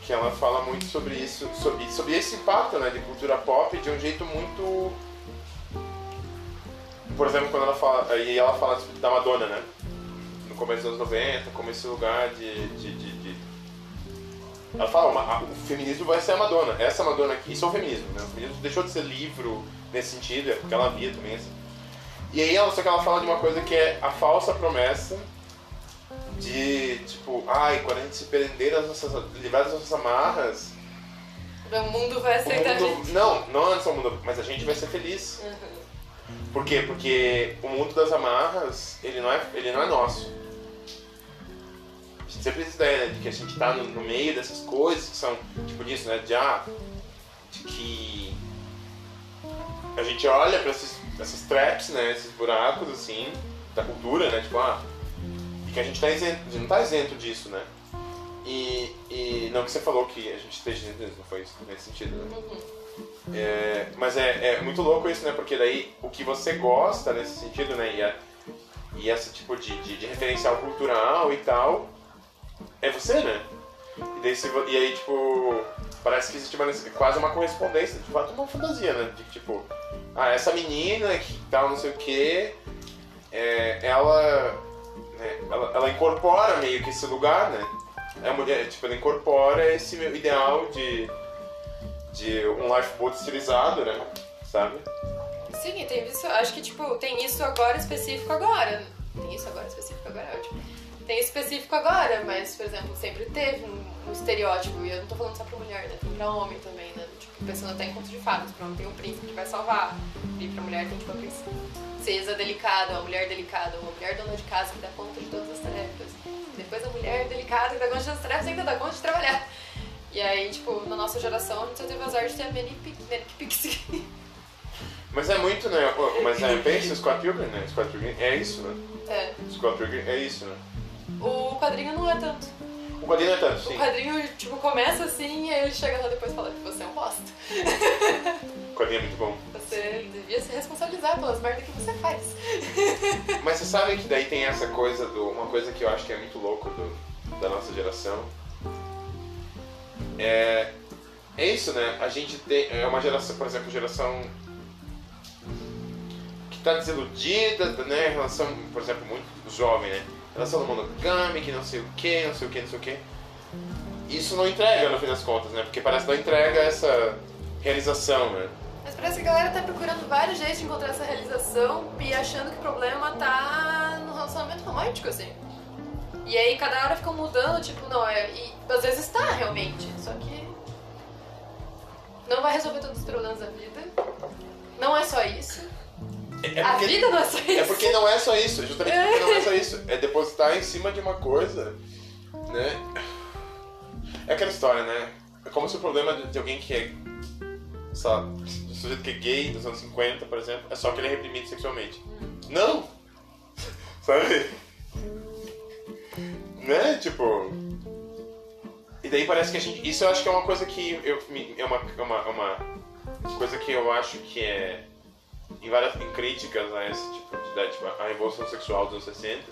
A: que ela fala muito sobre isso, sobre, sobre esse impacto né, de cultura pop de um jeito muito. Por exemplo, quando ela fala. E ela fala da Madonna, né? No começo dos anos 90, como esse lugar de. de, de, Ela fala, uma- a- o feminismo vai ser a Madonna. Essa Madonna aqui, isso é o feminismo, né? O feminismo deixou de ser livro nesse sentido, é porque ela via também. E aí ela, só que ela fala de uma coisa que é a falsa promessa de, tipo, ai, quando a gente se prender das nossas, livrar das nossas amarras,
B: O mundo vai aceitar a
A: mundo,
B: gente.
A: não, não é só o mundo, mas a gente vai ser feliz.
B: Uhum.
A: Por quê? Porque o mundo das amarras, ele não é, ele não é nosso. A gente sempre tem essa ideia né, de que a gente tá no, no meio dessas coisas que são, tipo disso, né? De, ah, de que a gente olha pra esses, essas traps, né? Esses buracos, assim, da cultura, né? Tipo, ah, e que a gente tá isento, a gente não tá isento disso, né? E, e não que você falou que a gente esteja isento disso, não foi isso nesse sentido, né?
B: Uhum.
A: É, mas é, é muito louco isso, né? Porque daí o que você gosta nesse sentido, né? E, a, e esse tipo de, de, de referencial cultural e tal, é você, né? E, daí, se e aí, tipo, parece que existe uma, quase uma correspondência, de fato, uma fantasia, né? De tipo, ah, essa menina que tal, não sei o quê, é, ela, né, ela, ela incorpora meio que esse lugar, né? É mulher, tipo, ela incorpora esse meu ideal de de um lifeboat estilizado, né? Sabe?
B: Sim, tem isso, acho que tipo, tem isso agora específico agora. Tem isso agora específico agora, é ótimo. Tem específico agora, mas, por exemplo, sempre teve um, um estereótipo, e eu não tô falando só pra mulher, né? Tem pra homem também, né? Pensando até em contos de fadas, homem tem um príncipe que vai salvar. E pra mulher tem tipo a princesa delicada, uma mulher delicada, uma mulher dona de casa que dá conta de todas as tarefas. Depois a mulher delicada que dá conta de todas as tarefas ainda dá conta de trabalhar. E aí, tipo, na nossa geração, a gente só teve azar de ter a Manic Pi- Manic Pixie.
A: Mas é muito, né? Mas é, pensa, Scott Pilgrim, né? Scott Pilgrim é isso, né?
B: É.
A: Scott Pilgrim é isso, né?
B: O quadrinho não é tanto.
A: O quadrinho é tanto,
B: O
A: sim.
B: quadrinho, tipo, começa assim e aí ele chega lá depois e fala que você é um bosta.
A: O quadrinho é muito bom.
B: Você devia se responsabilizar pelas merdas que você faz.
A: Mas você sabe que daí tem essa coisa do. Uma coisa que eu acho que é muito louco do, da nossa geração. É. É isso, né? A gente tem. É uma geração, por exemplo, geração. que tá desiludida, né? Em relação, por exemplo, muito jovem, né? Relação ao monogame, que não sei o que, não sei o que, não sei o que. Isso não entrega no fim das contas, né? Porque parece que não entrega essa realização, né?
B: Mas parece que a galera tá procurando vários jeitos de encontrar essa realização e achando que o problema tá no relacionamento romântico, assim. E aí cada hora fica mudando, tipo, não, é. E às vezes tá realmente, só que. Não vai resolver todos os problemas da vida. Não é só isso.
A: É
B: a
A: porque-
B: vida não é só isso.
A: É porque não é só isso, justamente porque não é só isso. É depositar em cima de uma coisa, né? É aquela história, né? É como se o problema de alguém que é, sei lá, do sujeito que é gay dos anos 50, por exemplo, é só que ele é reprimido sexualmente. Não! Sabe? Né? Tipo. E daí parece que a gente. Isso eu acho que é uma coisa que eu, é uma, é uma, é uma coisa que eu acho que é em várias em críticas a esse tipo de ideia, tipo, a revolução sexual dos anos 60.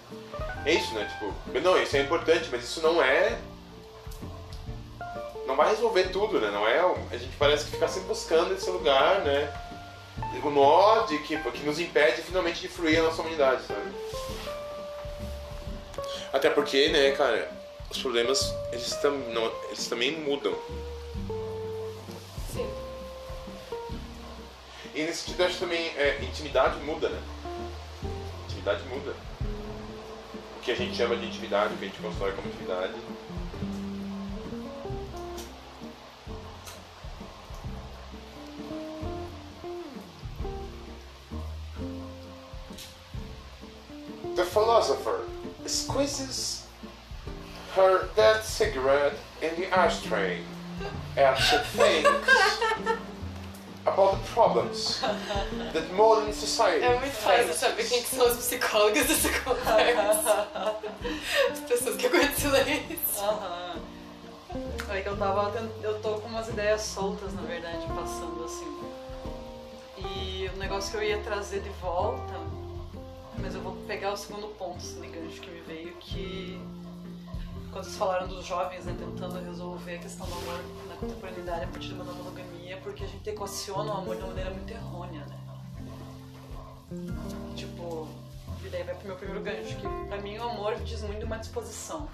A: É isso, né? Tipo, não, isso é importante, mas isso não é. Não vai resolver tudo, né? Não é. A gente parece que fica sempre buscando esse lugar, né? O nó de que, que nos impede finalmente de fluir a nossa humanidade, sabe? Até porque, né, cara, os problemas eles, tam, não, eles também mudam. E nesse sentido, acho também é, intimidade muda, né? Intimidade muda. O que a gente chama de intimidade, o que a gente constrói como intimidade. The philosopher squeezes her dead cigarette in the ashtray and she thinks about the problems that modern society
B: É muito fácil saber quem que são os psicólogos dessa conversa. As pessoas que aguentam silêncio.
C: Aham. É que eu tava. Eu tô com umas ideias soltas, na verdade, passando assim. E o negócio que eu ia trazer de volta, mas eu vou pegar o segundo ponto assim, de gancho que me veio, que quando vocês falaram dos jovens né, tentando resolver a questão do amor na contemporaneidade a partir uma monogamia, porque a gente equaciona o amor de uma maneira muito errônea, né? Tipo, e daí vai pro meu primeiro gancho, que pra mim o amor diz muito uma disposição.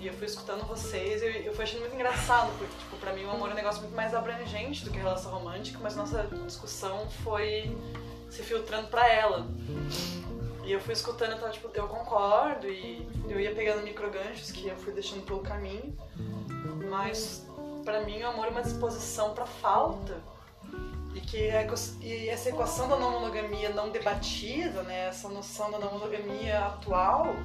C: E eu fui escutando vocês e eu, eu fui achando muito engraçado, porque, tipo, pra mim o amor é um negócio muito mais abrangente do que a relação romântica, mas nossa discussão foi se filtrando pra ela. E eu fui escutando e tava, tipo, eu concordo, e eu ia pegando microganchos que eu fui deixando pelo caminho, mas pra mim o amor é uma disposição pra falta. E que a e essa equação da não monogamia não debatida, né, essa noção da não monogamia atual,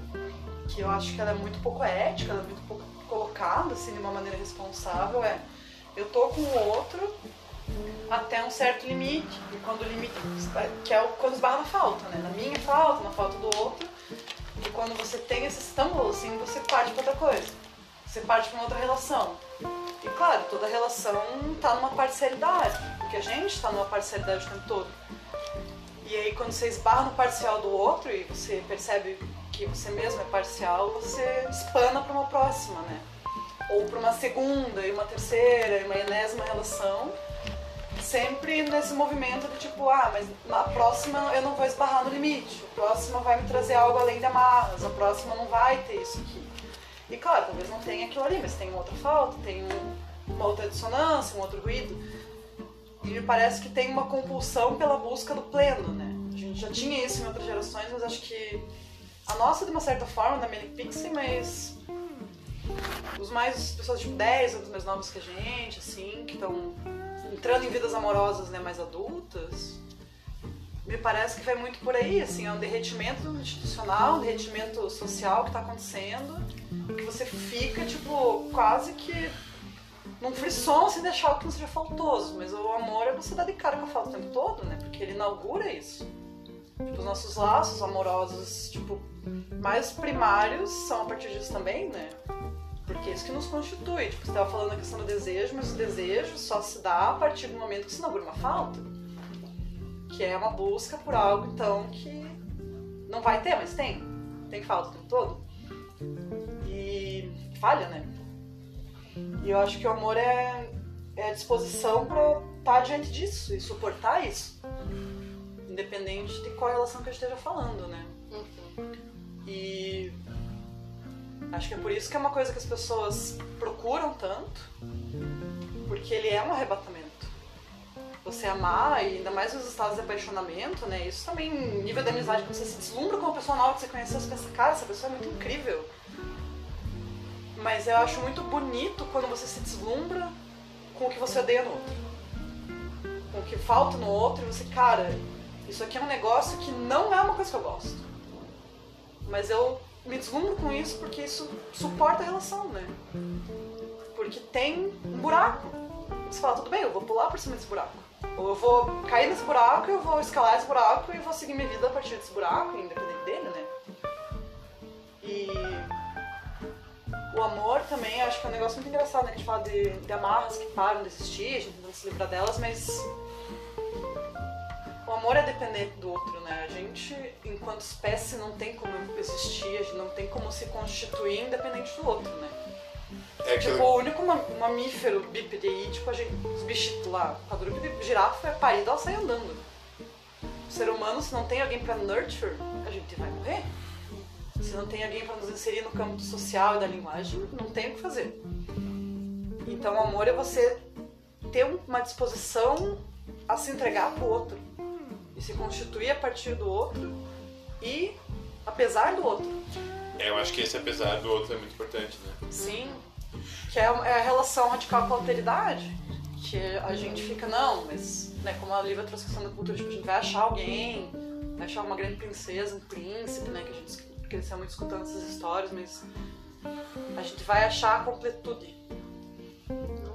C: que eu acho que ela é muito pouco ética, ela é muito pouco colocada assim de uma maneira responsável, é eu tô com o outro até um certo limite, e quando o limite que é o- quando esbarra na falta, né? Na minha falta, na falta do outro, e quando você tem esse estambulo, assim, você parte pra outra coisa. Você parte pra uma outra relação. E claro, toda relação tá numa parcialidade, porque a gente tá numa parcialidade o tempo todo. E aí quando você esbarra no parcial do outro e você percebe que você mesmo é parcial, você espana pra uma próxima, né? Ou pra uma segunda, e uma terceira, e uma enésima relação. Sempre nesse movimento de tipo, ah, mas na próxima eu não vou esbarrar no limite, a próxima vai me trazer algo além de amarras, a próxima não vai ter isso aqui. E claro, talvez não tenha aquilo ali, mas tem uma outra falta, tem um- uma outra dissonância, um outro ruído. E me parece que tem uma compulsão pela busca do pleno, né? A gente já tinha isso em outras gerações, mas acho que a nossa, de uma certa forma, da Manic Pixie, mas os mais, pessoas tipo 10 anos mais novas que a gente, assim, que estão entrando em vidas amorosas, né, mais adultas, me parece que vai muito por aí, assim, é um derretimento institucional, um derretimento social que tá acontecendo, que você fica, tipo, quase que num frisson sem deixar algo que não seja faltoso, mas o amor é você dar de cara com a falta o tempo todo, né, porque ele inaugura isso. Tipo, os nossos laços amorosos, tipo, mais primários são a partir disso também, né? Porque é isso que nos constitui. Tipo, você estava falando a questão do desejo, mas o desejo só se dá a partir do momento que se inaugura uma falta. Que é uma busca por algo, então, que não vai ter, mas tem. Tem falta o tempo todo. E falha, né? E eu acho que o amor é, é a disposição pra estar diante disso e suportar isso. Independente de qual relação que eu esteja falando, né?
B: Uhum.
C: E acho que é por isso que é uma coisa que as pessoas procuram tanto, porque ele é um arrebatamento. Você amar, e ainda mais nos estados de apaixonamento, né? Isso também, nível de amizade, quando você se deslumbra com uma pessoa nova que você conheceu, você pensa, cara, essa pessoa é muito incrível. Mas eu acho muito bonito quando você se deslumbra com o que você odeia no outro. Com o que falta no outro, e você, cara, isso aqui é um negócio que não é uma coisa que eu gosto. Mas eu me deslumbro com isso porque isso suporta a relação, né? Porque tem um buraco. Você fala, tudo bem, eu vou pular por cima desse buraco. Ou eu vou cair nesse buraco, eu vou escalar esse buraco e vou seguir minha vida a partir desse buraco, independente dele, né? E o amor também, acho que é um negócio muito engraçado, né? A gente fala de, de amarras que param de existir, a gente tentando se livrar delas, mas o amor é dependente do outro, né? A gente, enquanto espécie, não tem como existir, a gente não tem como se constituir independente do outro, né?
A: É
C: Tipo, o único ma- mamífero bípede aí, tipo, a gente, os bichitos lá, quadrúpede, girafa é parido, ela sai andando. O ser humano, se não tem alguém pra nurture, a gente vai morrer. Se não tem alguém pra nos inserir no campo social e da linguagem, não tem o que fazer. Então, o amor é você ter uma disposição a se entregar pro outro e se constituir a partir do outro e apesar do outro.
A: É, eu acho que esse apesar do outro é muito importante, né?
C: Sim. Que é, é a relação radical com a alteridade. Que a gente fica, não, mas, né, como a Lívia trouxe a questão da cultura, tipo, a gente vai achar alguém, vai achar uma grande princesa, um príncipe, né, que a gente cresceu muito escutando essas histórias, mas a gente vai achar a completude.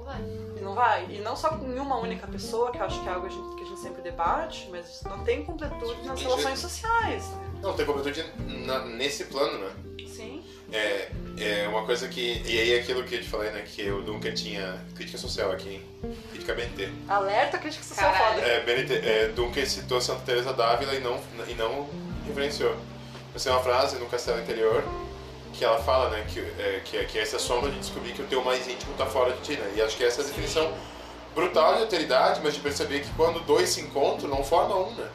B: Não vai.
C: E não vai. E não só em uma única pessoa, que eu acho que é algo que a gente sempre debate, mas não tem completude nas
A: Em
C: relações sociais. Né?
A: Não, tem completude na- nesse plano, né?
C: Sim.
A: É, é uma coisa que. E aí aquilo que eu te falei, né? Que o Duncan tinha crítica social aqui, hein? Crítica BNT.
C: Alerta crítica social
B: Caralho.
C: foda.
A: É, BNT, é, Duncan citou Santa Teresa d'Ávila e não, e não referenciou. Mas tem uma frase no Castelo Interior que ela fala, né? Que, é, que, é- que é essa sombra de descobrir que o teu mais íntimo tá fora de ti, né? E acho que essa é a definição brutal de alteridade, mas de perceber que quando dois se encontram, não forma um, né?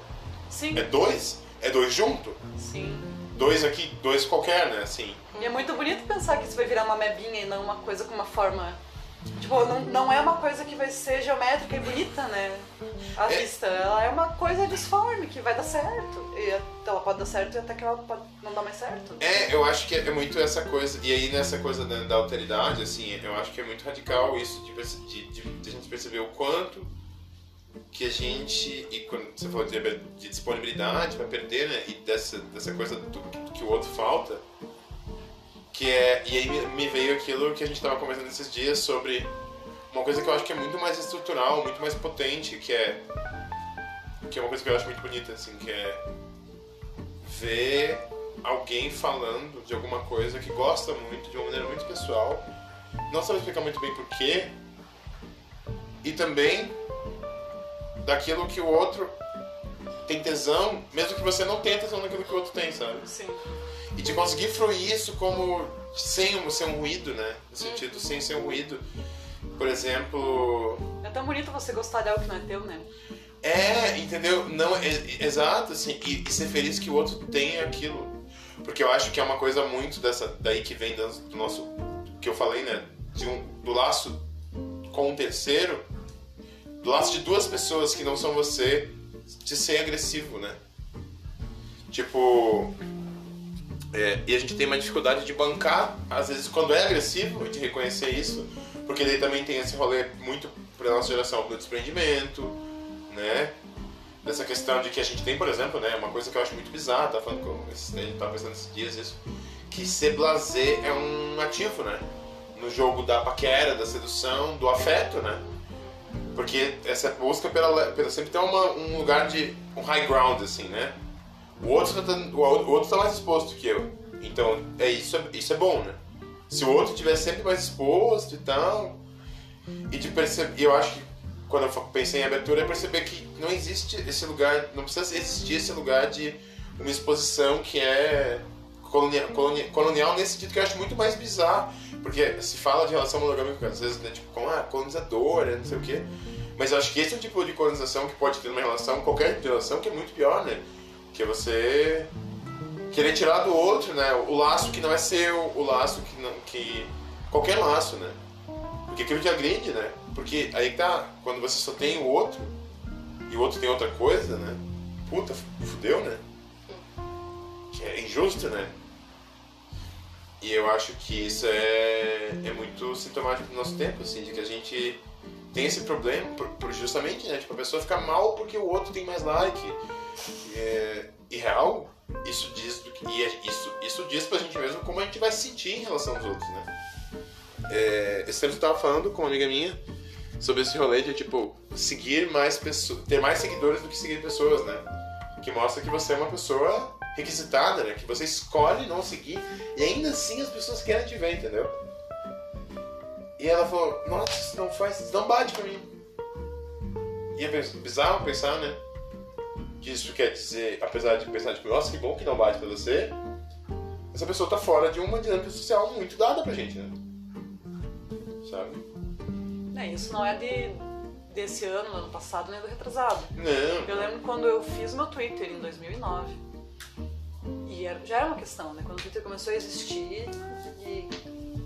C: Sim.
A: É dois, é dois junto.
C: Sim.
A: Dois aqui, dois qualquer, né? Assim.
C: E é muito bonito pensar que isso vai virar uma mebinha e não uma coisa com uma forma. Tipo, não, não é uma coisa que vai ser geométrica e bonita, né? À
A: É.
C: vista. Ela é uma coisa disforme que vai dar certo. E ela pode dar certo e até que ela pode não dar mais certo.
A: É, eu acho que é muito essa coisa. E aí nessa coisa da, da alteridade, assim, eu acho que é muito radical isso de, de, de, de a gente perceber o quanto que a gente. E quando você falou de, de disponibilidade para perder, né? E dessa, dessa coisa do, do que o outro falta. Que é. E aí me, veio aquilo que a gente tava conversando esses dias sobre uma coisa que eu acho que é muito mais estrutural, muito mais potente, que é. Que é uma coisa que eu acho muito bonita, assim, que é ver alguém falando de alguma coisa que gosta muito, de uma maneira muito pessoal, não sabe explicar muito bem porquê, e também daquilo que o outro tem tesão, mesmo que você não tenha tesão naquilo que o outro tem, sabe?
C: Sim.
A: E de conseguir fruir isso como sem um, sem um ruído, né? No sentido, sem ser um ruído. Por exemplo,
C: É tão bonito você gostar de algo que não é teu, né?
A: É, entendeu? Não, é, exato, assim, e, e ser feliz que o outro tenha aquilo. Porque eu acho que é uma coisa muito dessa daí que vem do, do nosso que eu falei, né, de um do laço com um terceiro, do laço de duas pessoas que não são você, de ser agressivo, né? Tipo, é, e a gente tem uma dificuldade de bancar, às vezes, quando é agressivo, de reconhecer isso, porque daí também tem esse rolê muito pra nossa geração do desprendimento, né? Dessa questão de que a gente tem, por exemplo, né? Uma coisa que eu acho muito bizarra, tá falando com esse, a gente tava pensando esses dias isso, que ser blasé é um ativo, né? No jogo da paquera, da sedução, do afeto, né? Porque essa busca pela, pela sempre ter uma, um lugar de um high ground, assim, né? O outro, tá, o outro tá mais exposto que eu. Então, é isso, é- isso é bom, né? Se o outro estiver sempre mais exposto e tal. E de perceber, eu acho que quando eu pensei em abertura é perceber que não existe esse lugar, não precisa existir esse lugar de uma exposição que é colonial, colonial, colonial nesse sentido que eu acho muito mais bizarro. Porque se fala de relação monogâmica, às vezes, né, tipo, com ah, colonizadora, não sei o quê. Mas eu acho que esse é o tipo de colonização que pode ter numa relação, qualquer relação, que é muito pior, né? Que é você querer tirar do outro, né? O laço que não é seu, o laço que não. que. qualquer laço, né? Porque aquilo te agride, né? Porque aí tá, quando você só tem o outro e o outro tem outra coisa, né? Puta, fudeu, né? Que é injusto, né? E eu acho que isso é, é muito sintomático do nosso tempo, assim, de que a gente tem esse problema, por, por justamente, né? Tipo, a pessoa fica mal porque o outro tem mais like. É, e real, isso diz, do que- e é- isso, isso diz pra gente mesmo como a gente vai se sentir em relação aos outros, né? É, esse tempo eu tava falando com uma amiga minha sobre esse rolê de, tipo, seguir mais pessoas, ter mais seguidores do que seguir pessoas, né? Que mostra que você é uma pessoa requisitada, né? Que você escolhe não seguir e ainda assim as pessoas querem te ver, entendeu? E ela falou, nossa, isso não faz, isso não bate pra mim. E é bizarro pensar, né? Que isso quer dizer, apesar de pensar, tipo, nossa, que bom que não bate pra você, essa pessoa tá fora de uma dinâmica social muito dada pra gente, né? Sabe?
C: É, isso não é de, desse ano, ano passado, nem do retrasado.
A: Não.
C: Eu lembro quando eu fiz meu Twitter em 2009. E era- já era uma questão, né? Quando o Twitter começou a existir e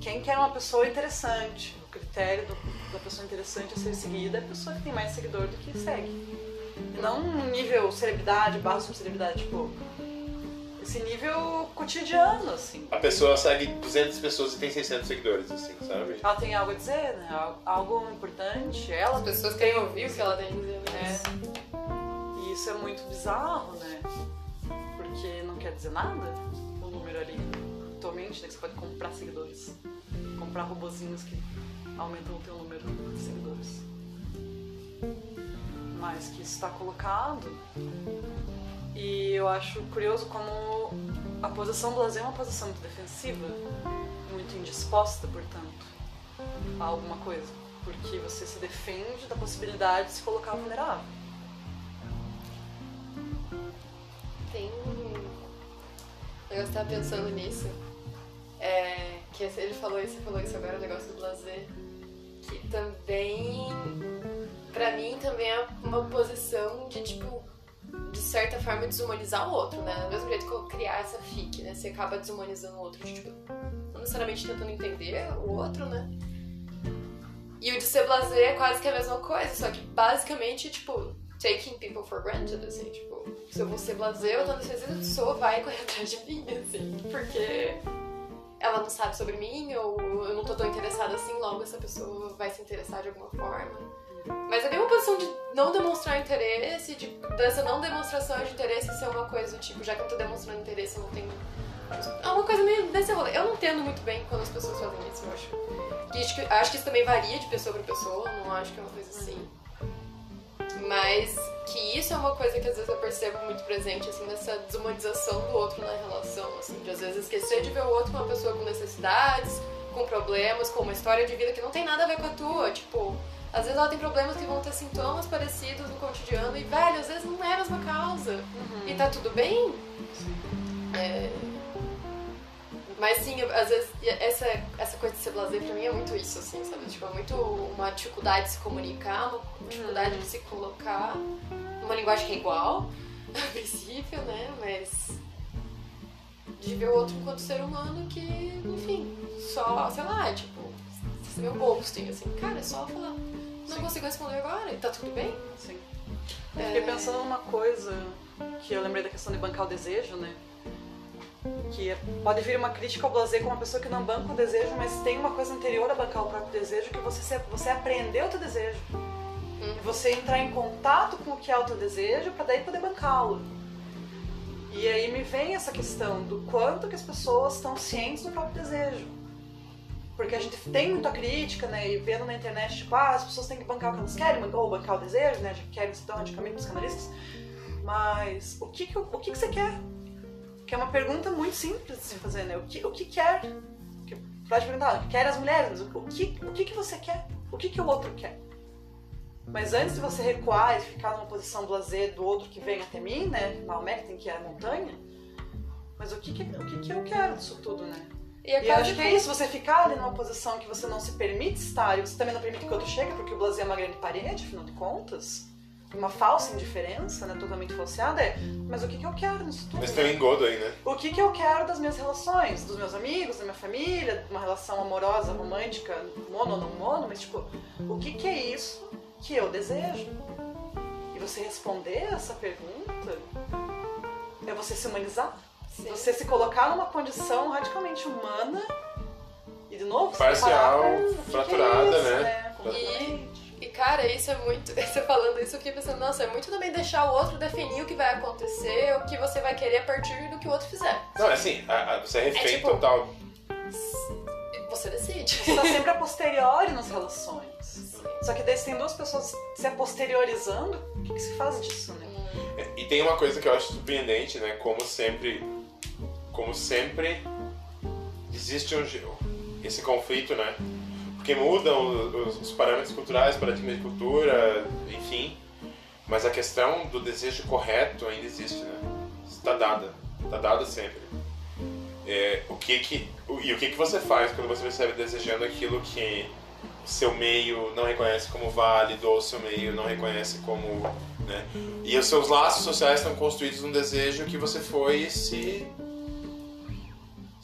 C: quem quer uma pessoa interessante, o critério do- da pessoa interessante a ser seguida é a pessoa que tem mais seguidor do que segue. E não um nível celebridade, barra subcelebridade, tipo. Esse nível cotidiano, assim.
A: A pessoa segue 200 pessoas e tem 600 seguidores, assim, sabe?
C: Ela tem algo a dizer, né? Al- Algo importante. Ela
B: As pessoas querem ouvir o que ela tem a dizer.
C: É.
B: Mas...
C: E isso é muito bizarro, né? Porque não quer dizer nada o número ali. Atualmente, né? Que você pode comprar seguidores. Comprar robozinhos que aumentam o teu número de seguidores. Mas que está colocado. E eu acho curioso como a posição do lazer é uma posição muito defensiva, muito indisposta, portanto, a alguma coisa. Porque você se defende da possibilidade de se colocar vulnerável.
B: Tem. Eu estava pensando nisso. É, que ele falou isso, falou isso agora, o negócio do lazer. Que também. Pra mim também é uma posição de tipo. De certa forma, desumanizar o outro, né? Do mesmo jeito que eu criar essa fic, né? Você acaba desumanizando o outro, tipo, não necessariamente tentando entender o outro, né? E o de ser blasé é quase que a mesma coisa, só que basicamente, tipo, taking people for granted, assim, tipo, se eu vou ser blasé, eu tô nesse a pessoa vai correr atrás de mim, assim, porque ela não sabe sobre mim, ou eu não tô tão interessada assim, logo essa pessoa vai se interessar de alguma forma. Mas a mesma posição de não demonstrar interesse, de, dessa não demonstração de interesse ser uma coisa do tipo, já que eu tô demonstrando interesse, eu não tenho. É uma coisa meio desse rolê. Eu não entendo muito bem quando as pessoas fazem isso, eu acho. Acho que, acho que isso também varia de pessoa pra pessoa, não acho que é uma coisa assim. Mas que isso é uma coisa que às vezes eu percebo muito presente, assim, nessa desumanização do outro na relação, assim, de às vezes esquecer de ver o outro uma pessoa com necessidades, com problemas, com uma história de vida que não tem nada a ver com a tua, tipo, às vezes ela tem problemas que vão ter sintomas parecidos no cotidiano e, velho, às vezes não é a mesma causa. Uhum. E tá tudo bem. É... Mas sim, às vezes essa, essa coisa de ser blazer pra mim é muito isso, assim, sabe? Tipo, é muito uma dificuldade de se comunicar, uma dificuldade uhum. de se colocar numa linguagem que é igual, a princípio, né? Mas de ver o outro enquanto ser humano que, enfim, só, sei lá, tipo, meio ghosting, assim, cara, é só falar, não Sim. consigo responder agora, e tá tudo bem?
C: Sim. Eu fiquei é... pensando numa coisa que eu lembrei da questão de bancar o desejo, né? que pode vir uma crítica ao blazer com uma pessoa que não banca o desejo, mas tem uma coisa anterior a bancar o próprio desejo, que você, você aprender o teu desejo. Hum. E você entrar em contato com o que é o teu desejo para daí poder bancá-lo. E aí me vem essa questão do quanto que as pessoas estão cientes do próprio desejo. Porque a gente tem muita crítica, né? E vendo na internet, tipo, ah, as pessoas têm que bancar o que elas querem, ou bancar o desejo, né? Querem ser tão radicalmente psicanalistas. Mas o que, que, o que, que você quer? Que é uma pergunta muito simples de se fazer, né? O que, o que quer? Que pode perguntar, o que quer as mulheres? O que, o que, que você quer? O que, que o outro quer? Mas antes de você recuar e ficar numa posição blazer do outro que vem até mim, né? Maomé que tem que ir à montanha. Mas o que, que, o que, que eu quero disso tudo, né? E, e eu acho que é isso, você ficar ali numa posição que você não se permite estar e você também não permite que o outro chegue, porque o blazer é uma grande parede, afinal de contas uma falsa indiferença, né, totalmente falseada, é mas o que, que eu quero nisso tudo?
A: Mas tem um engodo aí, né?
C: O que, que eu quero das minhas relações, dos meus amigos, da minha família, uma relação amorosa, romântica, mono ou não mono, mas tipo, o que, que é isso que eu desejo? E você responder essa pergunta é você se humanizar. Sim. Você se colocar numa condição radicalmente humana e de novo,
A: parcial, fraturada, que é isso, né? né?
B: E e cara, isso é muito. Você falando isso, eu fiquei pensando, nossa, é muito também deixar o outro definir o que vai acontecer, o que você vai querer a partir do que o outro fizer.
A: Não, é assim, a, a, você é refém é, tipo, total.
B: Você decide.
C: Você tá sempre a posteriori nas relações. Sim. Só que daí se tem duas pessoas se posteriorizando, o que, que se faz disso, né?
A: Hum. E tem uma coisa que eu acho surpreendente, né? Como sempre. Como sempre existe um, esse conflito, né? porque mudam os, os parâmetros culturais, paradigma de cultura, enfim. Mas a questão do desejo correto ainda existe, né? Está dada, está dada sempre. É, o que que o, e o que que você faz quando você percebe desejando aquilo que seu meio não reconhece como válido ou seu meio não reconhece como, né? E os seus laços sociais estão construídos num desejo que você foi se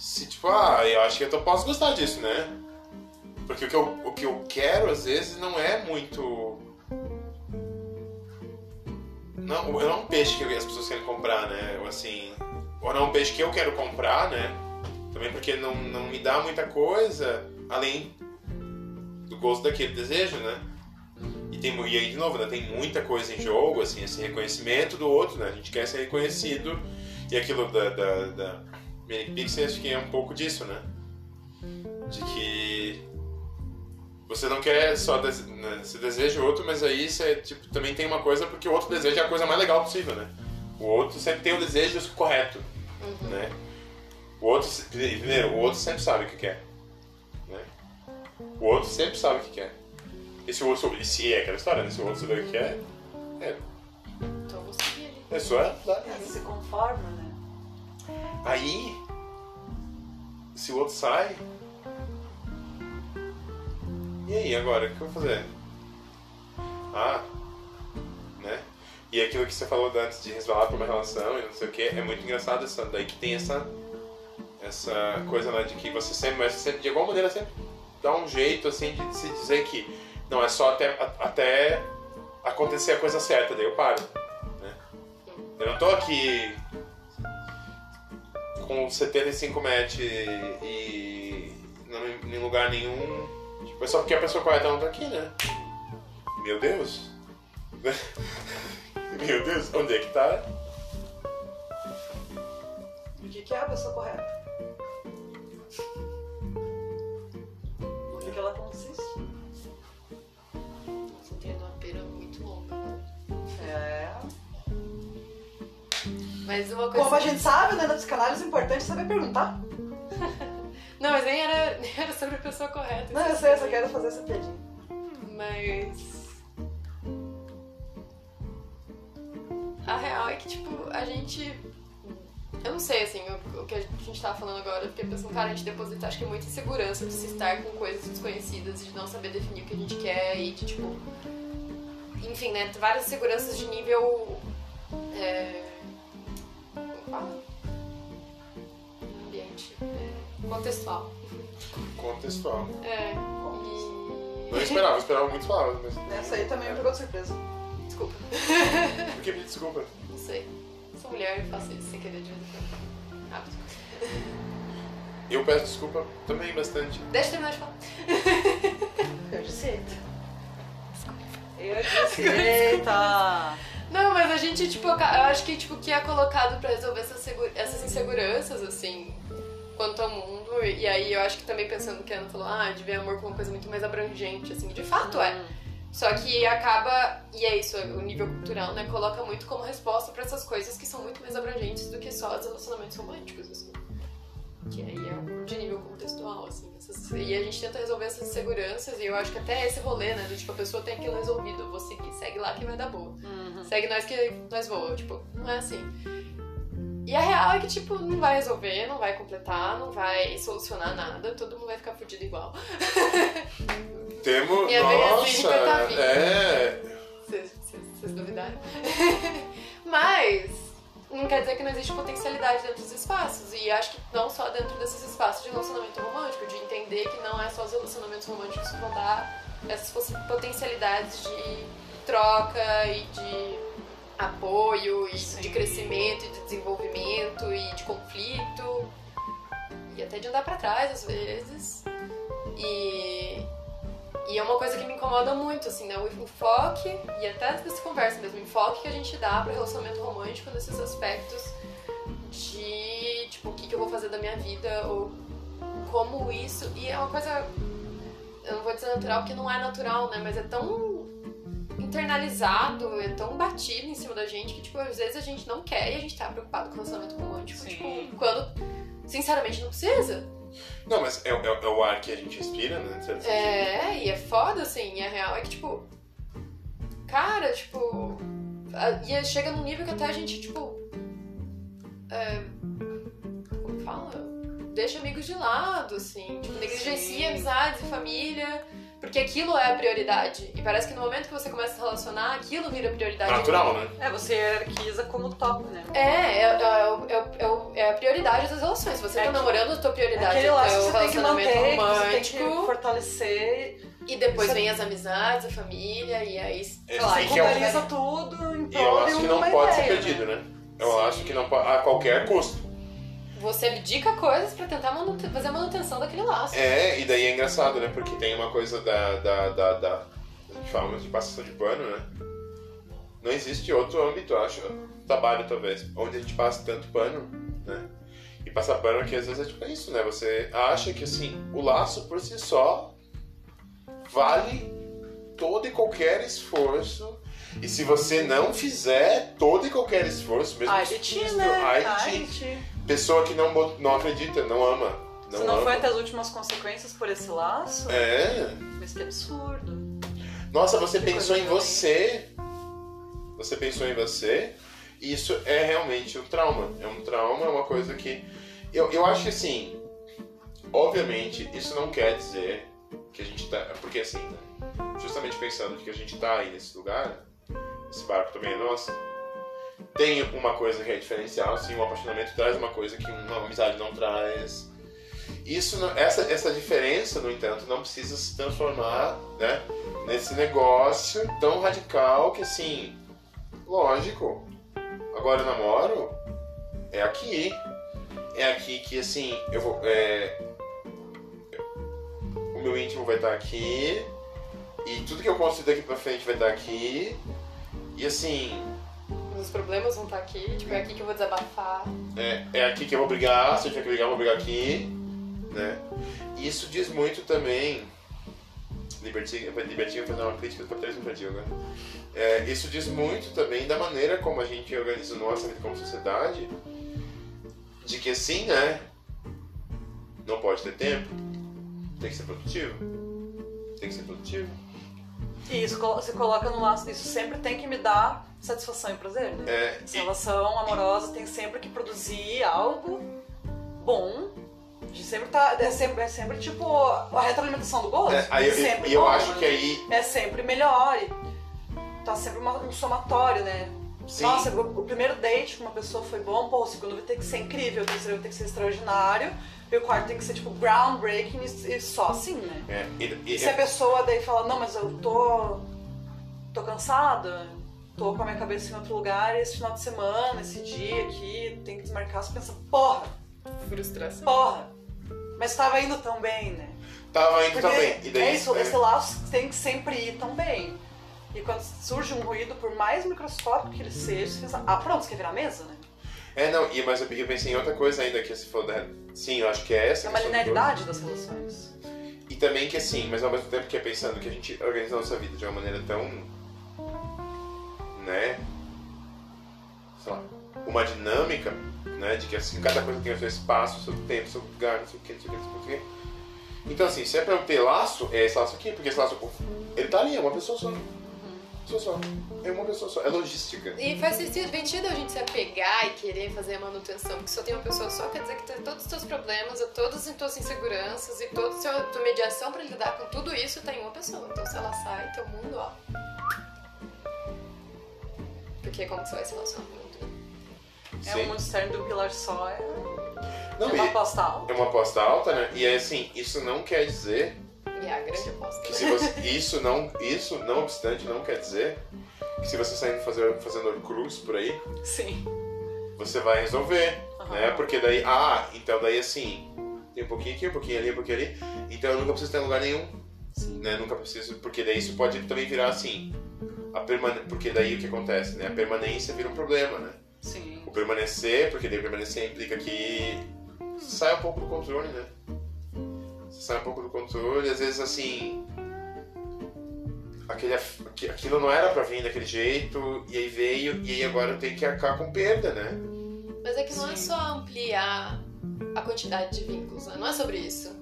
A: se tipo, ah, eu acho que eu posso gostar disso, né? Porque o que, eu, o que eu quero, às vezes, não é muito. Não, não é um peixe que as pessoas querem comprar, né? Ou assim. Ou não é um peixe que eu quero comprar, né? Também porque não, não me dá muita coisa além do gosto daquele desejo, né? E, tem, e aí, de novo, né? tem muita coisa em jogo, assim, esse reconhecimento do outro, né? A gente quer ser reconhecido. E aquilo da, da, da Manic Pixie, acho que é um pouco disso, né? De que você não quer só dese... né? você deseja o outro, mas aí você tipo, também tem uma coisa porque o outro deseja a coisa mais legal possível, né? O outro sempre tem o desejo correto, uhum. né? O outro, primeiro, o outro sempre sabe o que quer, né? O outro sempre sabe o que quer. E se o outro, e se é aquela história, né? Se o outro sabe o que quer, é.
B: Então você.
A: É só. É,
C: se conforma, né?
A: Aí, se o outro sai, e aí, agora, o que eu vou fazer? Ah, né? E aquilo que você falou antes de resvalar pra uma relação e não sei o que, é muito engraçado essa, daí que tem essa, essa coisa né, de que você sempre, mas você sempre, de alguma maneira, sempre dá um jeito assim de se dizer que não, é só até, até acontecer a coisa certa, daí eu paro. Né? Eu não tô aqui com 75 match e, e não em lugar nenhum. Tipo, é só porque a pessoa correta não tá aqui, né? Meu Deus. Meu Deus, onde é que tá?
C: O que, que é a pessoa correta? O que, que ela consiste?
B: Você tem uma pera muito longa.
C: É.
B: Mas uma coisa.
C: Como a gente sabe, né, na psicanálise é importante saber perguntar.
B: Não, mas nem era, nem era sobre a pessoa correta.
C: Não, eu sei, eu só quero fazer essa piadinha.
B: Mas. A real é que, tipo, a gente. Eu não sei, assim, o, o que a gente tava falando agora, fiquei pensando, cara, a gente deposita, acho que muita insegurança de se estar com coisas desconhecidas de não saber definir o que a gente quer e de, tipo. Enfim, né? Várias inseguranças de nível. É. Fala? Ambiente. É, contextual.
A: Contextual.
B: É.
A: Não esperava, eu esperava muitas palavras, mas.
C: Essa aí também me pegou de surpresa.
B: Desculpa.
A: Por que me desculpa?
B: Não sei. Sou mulher e faço isso sem querer de vez em quando. Rápido.
A: Eu peço desculpa também bastante.
B: Deixa eu terminar de falar.
C: Eu eita. Eu.
B: Não, mas a gente, tipo, eu acho que, tipo, que é colocado pra resolver essas, essas inseguranças, assim, quanto ao mundo. E aí eu acho que também pensando que a Ana falou, ah, de ver amor como uma coisa muito mais abrangente, assim, de fato é. Só que acaba, e é isso, o nível cultural, né, coloca muito como resposta pra essas coisas que são muito mais abrangentes do que só os relacionamentos românticos, assim. Que aí é um de nível contextual, assim. essas- e a gente tenta resolver essas inseguranças, e eu acho que até esse rolê, né, do tipo, a pessoa tem aquilo resolvido, eu vou seguir, segue lá que vai dar boa.
C: Uhum.
B: Segue nós que nós voa, tipo, não é assim. E a real é que, tipo, não vai resolver, não vai completar, não vai solucionar nada, todo mundo vai ficar fudido igual.
A: Temos.
B: Minha veia
A: Nossa!
B: cínica tá vindo.
A: É.
B: Vocês duvidaram? Mas não quer dizer que não existe potencialidade dentro dos espaços. E acho que não só dentro desses espaços de relacionamento romântico, de entender que não é só os relacionamentos românticos que vão dar essas potencialidades de troca e de apoio e
C: Sim.
B: de crescimento e de desenvolvimento e de conflito e até de andar pra trás às vezes. E e é uma coisa que me incomoda muito, assim, né? O enfoque, e até dessa conversa mesmo, o enfoque que a gente dá pro relacionamento romântico nesses aspectos de, tipo, o que, que eu vou fazer da minha vida, ou como isso. E é uma coisa, eu não vou dizer natural porque não é natural, né? Mas é tão internalizado, é tão batido em cima da gente que, tipo, às vezes a gente não quer e a gente tá preocupado com o relacionamento romântico.
C: Sim.
B: Tipo, quando, sinceramente, não precisa.
A: Não, mas é, é- é o ar que a gente respira, né? certo.
B: É, e é foda, assim, e a real é que, tipo. Cara, tipo. a- E chega num nível que até a gente, tipo. É, como fala? Deixa amigos de lado, assim. Tipo, negligencia
C: Sim.
B: amizades e família. Porque aquilo é a prioridade. E parece que no momento que você começa a se relacionar, aquilo vira prioridade.
A: Natural, né?
C: É, você hierarquiza como top, né?
B: É, é, é, é, é, é a prioridade das relações. Se você
C: É
B: tá
C: que-
B: namorando, a tua prioridade
C: Aquele
B: é
C: lá
B: o
C: que você tem que
B: relacionamento
C: manter, que você tem
B: romântico.
C: que fortalecer.
B: E depois
C: Você-
B: vem as amizades, a família, e aí, sei
A: É,
B: lá, e
A: é
C: Pulveriza tudo em
A: E eu acho que não pode ser
C: ideia,
A: perdido,
C: né?
A: né? Eu
B: Sim.
A: acho que não pode. A qualquer custo.
B: Você abdica coisas pra tentar manute- fazer a manutenção daquele laço.
A: É, e daí é engraçado, né? Porque tem uma coisa da. da, da, da a gente fala muito de passação de pano, né? Não existe outro âmbito, eu acho. Trabalho, talvez, onde a gente passa tanto pano, né? E passar pano que às vezes é tipo isso, né? Você acha que assim, o laço por si só vale todo e qualquer esforço. E se você não fizer todo e qualquer esforço, mesmo
C: Ai
A: sinistro,
C: né?
A: ai
C: Ai.
A: Pessoa que não, não acredita, não ama. Não
C: Se não
A: ama.
C: foi até as últimas consequências por esse laço,
A: É.
C: mas que absurdo.
A: Nossa, você
C: Que
A: pensou em você. Você pensou em você. E isso é realmente um trauma. É um trauma, é uma coisa que. Eu, eu acho que assim. Obviamente, isso não quer dizer que a gente tá. Porque assim, né? Justamente pensando que a gente tá aí nesse lugar. esse barco também é nosso. Tem uma coisa que é diferencial, sim, o apaixonamento traz uma coisa que uma amizade não traz. Isso, essa, essa diferença, no entanto, não precisa se transformar né, nesse negócio tão radical que, assim, lógico, agora eu namoro, é aqui. É aqui que, assim, eu vou. é, o meu íntimo vai estar aqui, e tudo que eu construir daqui pra frente vai estar aqui, e assim,
B: Os problemas vão estar aqui, tipo, é aqui que eu vou desabafar.
A: é, é aqui que eu vou brigar, se eu tiver que brigar, eu vou brigar aqui, né? Isso diz muito também. Libertinho, Libertinho fazer uma crítica do capitalismo infantil agora. É, isso diz muito também da maneira como a gente organiza nossa vida como sociedade, de que assim, né? Não pode ter tempo, tem que ser produtivo. Tem que ser produtivo.
C: E isso você coloca no laço disso, sempre tem que me dar satisfação e prazer, né?
A: É,
C: Essa relação amorosa tem sempre que produzir algo bom. De sempre tá. É sempre, é sempre tipo a retroalimentação do gosto.
A: é, aí eu-
C: sempre
A: e eu
C: bom,
A: acho que aí.
C: É sempre melhor. E tá sempre uma- um somatório, né?
A: Sim,
C: Nossa, o, o primeiro date com uma pessoa foi bom, pô, o segundo vai ter que ser incrível, o terceiro vai ter que ser extraordinário, e o quarto tem que ser tipo groundbreaking e, só assim, né?
A: é, e- e-
C: E se a pessoa daí fala, não, mas eu tô. tô cansada, tô com a minha cabeça em outro lugar, esse final de semana, esse dia aqui, tem que desmarcar, você pensa, porra,
B: Frustração.
C: porra, mas tava indo tão bem, né?
A: tava indo
C: Porque
A: também. E daí,
C: é isso,
A: é,
C: esse laço tem que sempre ir tão bem. E quando surge um ruído, por mais microscópico que ele seja, você pensa, ah, pronto, você quer virar mesa, né?
A: É, não, e, mas eu, eu pensei em outra coisa ainda que você falou da. Sim, eu acho que é essa.
C: É uma linearidade das relações.
A: E também que assim, mas ao mesmo tempo que é pensando que a gente organiza a nossa vida de uma maneira tão. né? Sei lá. Uma dinâmica, né? De que assim, cada coisa tem o seu espaço, o seu tempo, o seu lugar, não sei o que, não sei o que, não sei o que. Então assim, se é pra eu ter laço, é esse laço aqui, porque esse laço. Ele tá ali, é uma pessoa só. Pessoa só. É uma pessoa só. É logística.
B: E faz sentido a gente se apegar e querer fazer a manutenção, porque só tem uma pessoa só, quer dizer que tem todos os teus problemas, todas as tuas inseguranças e toda a tua mediação pra lidar com tudo isso tá em uma pessoa. Então se ela sai, teu mundo, ó. Porque é como que você vai se relacionar com o mundo?
C: É um mundo externo de um pilar só, é,
A: Não,
C: é uma aposta alta.
A: é uma aposta alta, né? E é assim, isso não quer dizer
B: E é a grande aposta.
A: se você, isso não isso não obstante não quer dizer que se você sair fazer, fazendo cruz por aí
C: Sim.
A: você vai resolver
C: Aham.
A: né porque daí ah então daí assim tem um pouquinho aqui um pouquinho ali um pouquinho ali então eu nunca preciso ter lugar nenhum
C: Sim.
A: né nunca preciso porque daí isso pode também virar assim a permane porque daí o que acontece né a permanência vira um problema né
C: Sim.
A: o permanecer porque daí permanecer implica que sai um pouco do controle né sai um pouco do controle às vezes assim aquele, aqu- aquilo não era pra vir daquele jeito e aí veio e aí agora eu tenho que arcar com perda né
B: Mas é que não é
C: Sim.
B: só ampliar a quantidade de vínculos, né? Não é sobre isso.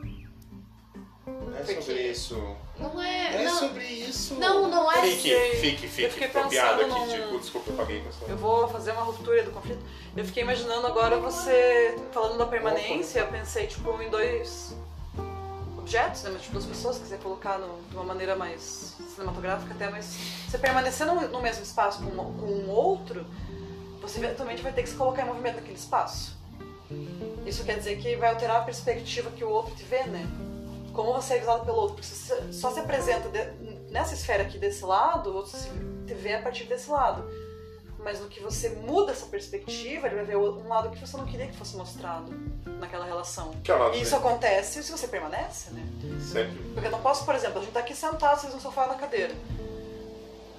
A: não é
B: Porque-
A: sobre isso
B: Não é.
A: é
B: não,
A: sobre isso
B: não, não é.
A: fique
C: sei.
A: fique
C: Eu
A: fique
C: fiquei pensando
A: aqui
C: num-
A: tipo desculpa eu paguei com essa
C: Eu vou fazer uma ruptura do conflito. Eu fiquei imaginando agora você falando da permanência, eu pensei tipo em dois objetos, né? Mas tipo duas pessoas, se quiser colocar no- de uma maneira mais cinematográfica até, mas você permanecer no, no mesmo espaço com, com um outro, você eventualmente vai ter que se colocar em movimento naquele espaço. Isso quer dizer que vai alterar a perspectiva que o outro te vê, né? Como você é visado pelo outro. Porque você só se apresenta de- nessa esfera aqui desse lado, o outro se te vê a partir desse lado. Mas no que você muda essa perspectiva, ele vai ver um lado que você não queria que fosse mostrado naquela relação.
A: que é o lado
C: E isso
A: dele.
C: acontece se você permanece, né?
A: sempre
C: Porque eu não posso, por exemplo, a gente tá aqui sentado, vocês no sofá na cadeira.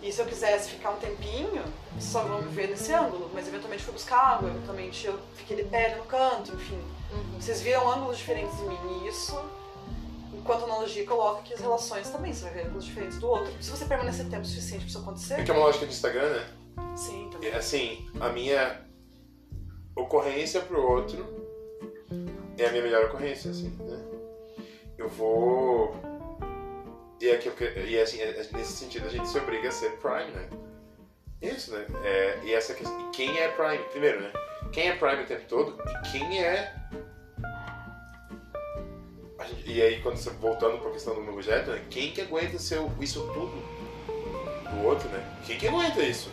C: E se eu quisesse ficar um tempinho, vocês só vão me ver nesse ângulo. Mas eventualmente fui buscar água, eventualmente eu fiquei de pé no canto, enfim.
B: Uhum.
C: Vocês viram ângulos diferentes de mim e isso, enquanto analogia, coloca que as relações também, você vai ver ângulos diferentes do outro. Se você permanecer tempo suficiente pra isso
A: é
C: acontecer,
A: que é uma lógica de Instagram né
C: sim, também.
A: Assim, a minha ocorrência pro outro é a minha melhor ocorrência, assim, né? Eu vou. E, é que, e assim, é- é- nesse sentido a gente se obriga a ser Prime, né? Isso, né? É, e essa questão. E quem é Prime? Primeiro, né? Quem é Prime o tempo todo e quem é. e aí, quando você voltando pra questão do meu objeto, né? Quem que aguenta ser o- isso tudo do outro, né? Quem que aguenta isso?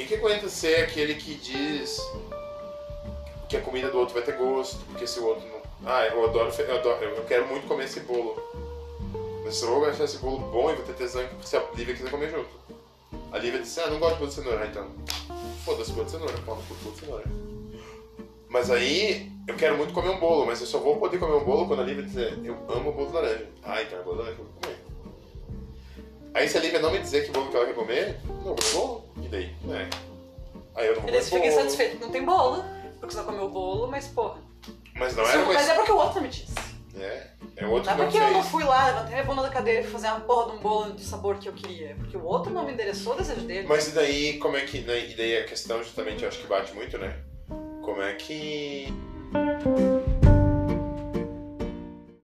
A: Quem que aguenta ser aquele que diz que a comida do outro vai ter gosto, porque se o outro não. Ah, eu adoro, eu, adoro, eu quero muito comer esse bolo. Mas se eu vou achar esse bolo bom e vou ter tesão se a Lívia quiser comer junto. A Lívia disse, ah, não gosto de bolo de cenoura, então. Foda-se bolo de cenoura, pau no bolo de cenoura. Mas aí eu quero muito comer um bolo, mas eu só vou poder comer um bolo quando a Lívia dizer, eu amo bolo de laranja. Ah, então é bolo de laranja eu vou comer. Aí se a Lívia não me dizer que bolo que ela quer comer, não vou bolo. E daí? É. Aí eu não vou
C: Beleza,
A: comer
C: fiquei
A: bolo.
C: satisfeito que não tem bolo, porque você não comeu o bolo, mas porra.
A: Mas não
C: Se-
A: era
C: mas
A: mais...
C: é porque o outro me disse.
A: É, é outro
C: Não é
A: que não
C: porque eu não
A: fez.
C: fui lá, levantei a bunda da cadeira e fui fazer uma porra de um bolo de sabor que eu queria. É porque o outro não me endereçou o desejo dele.
A: Mas e daí, como é que... né, E daí a questão justamente, eu acho que bate muito, né? Como é que...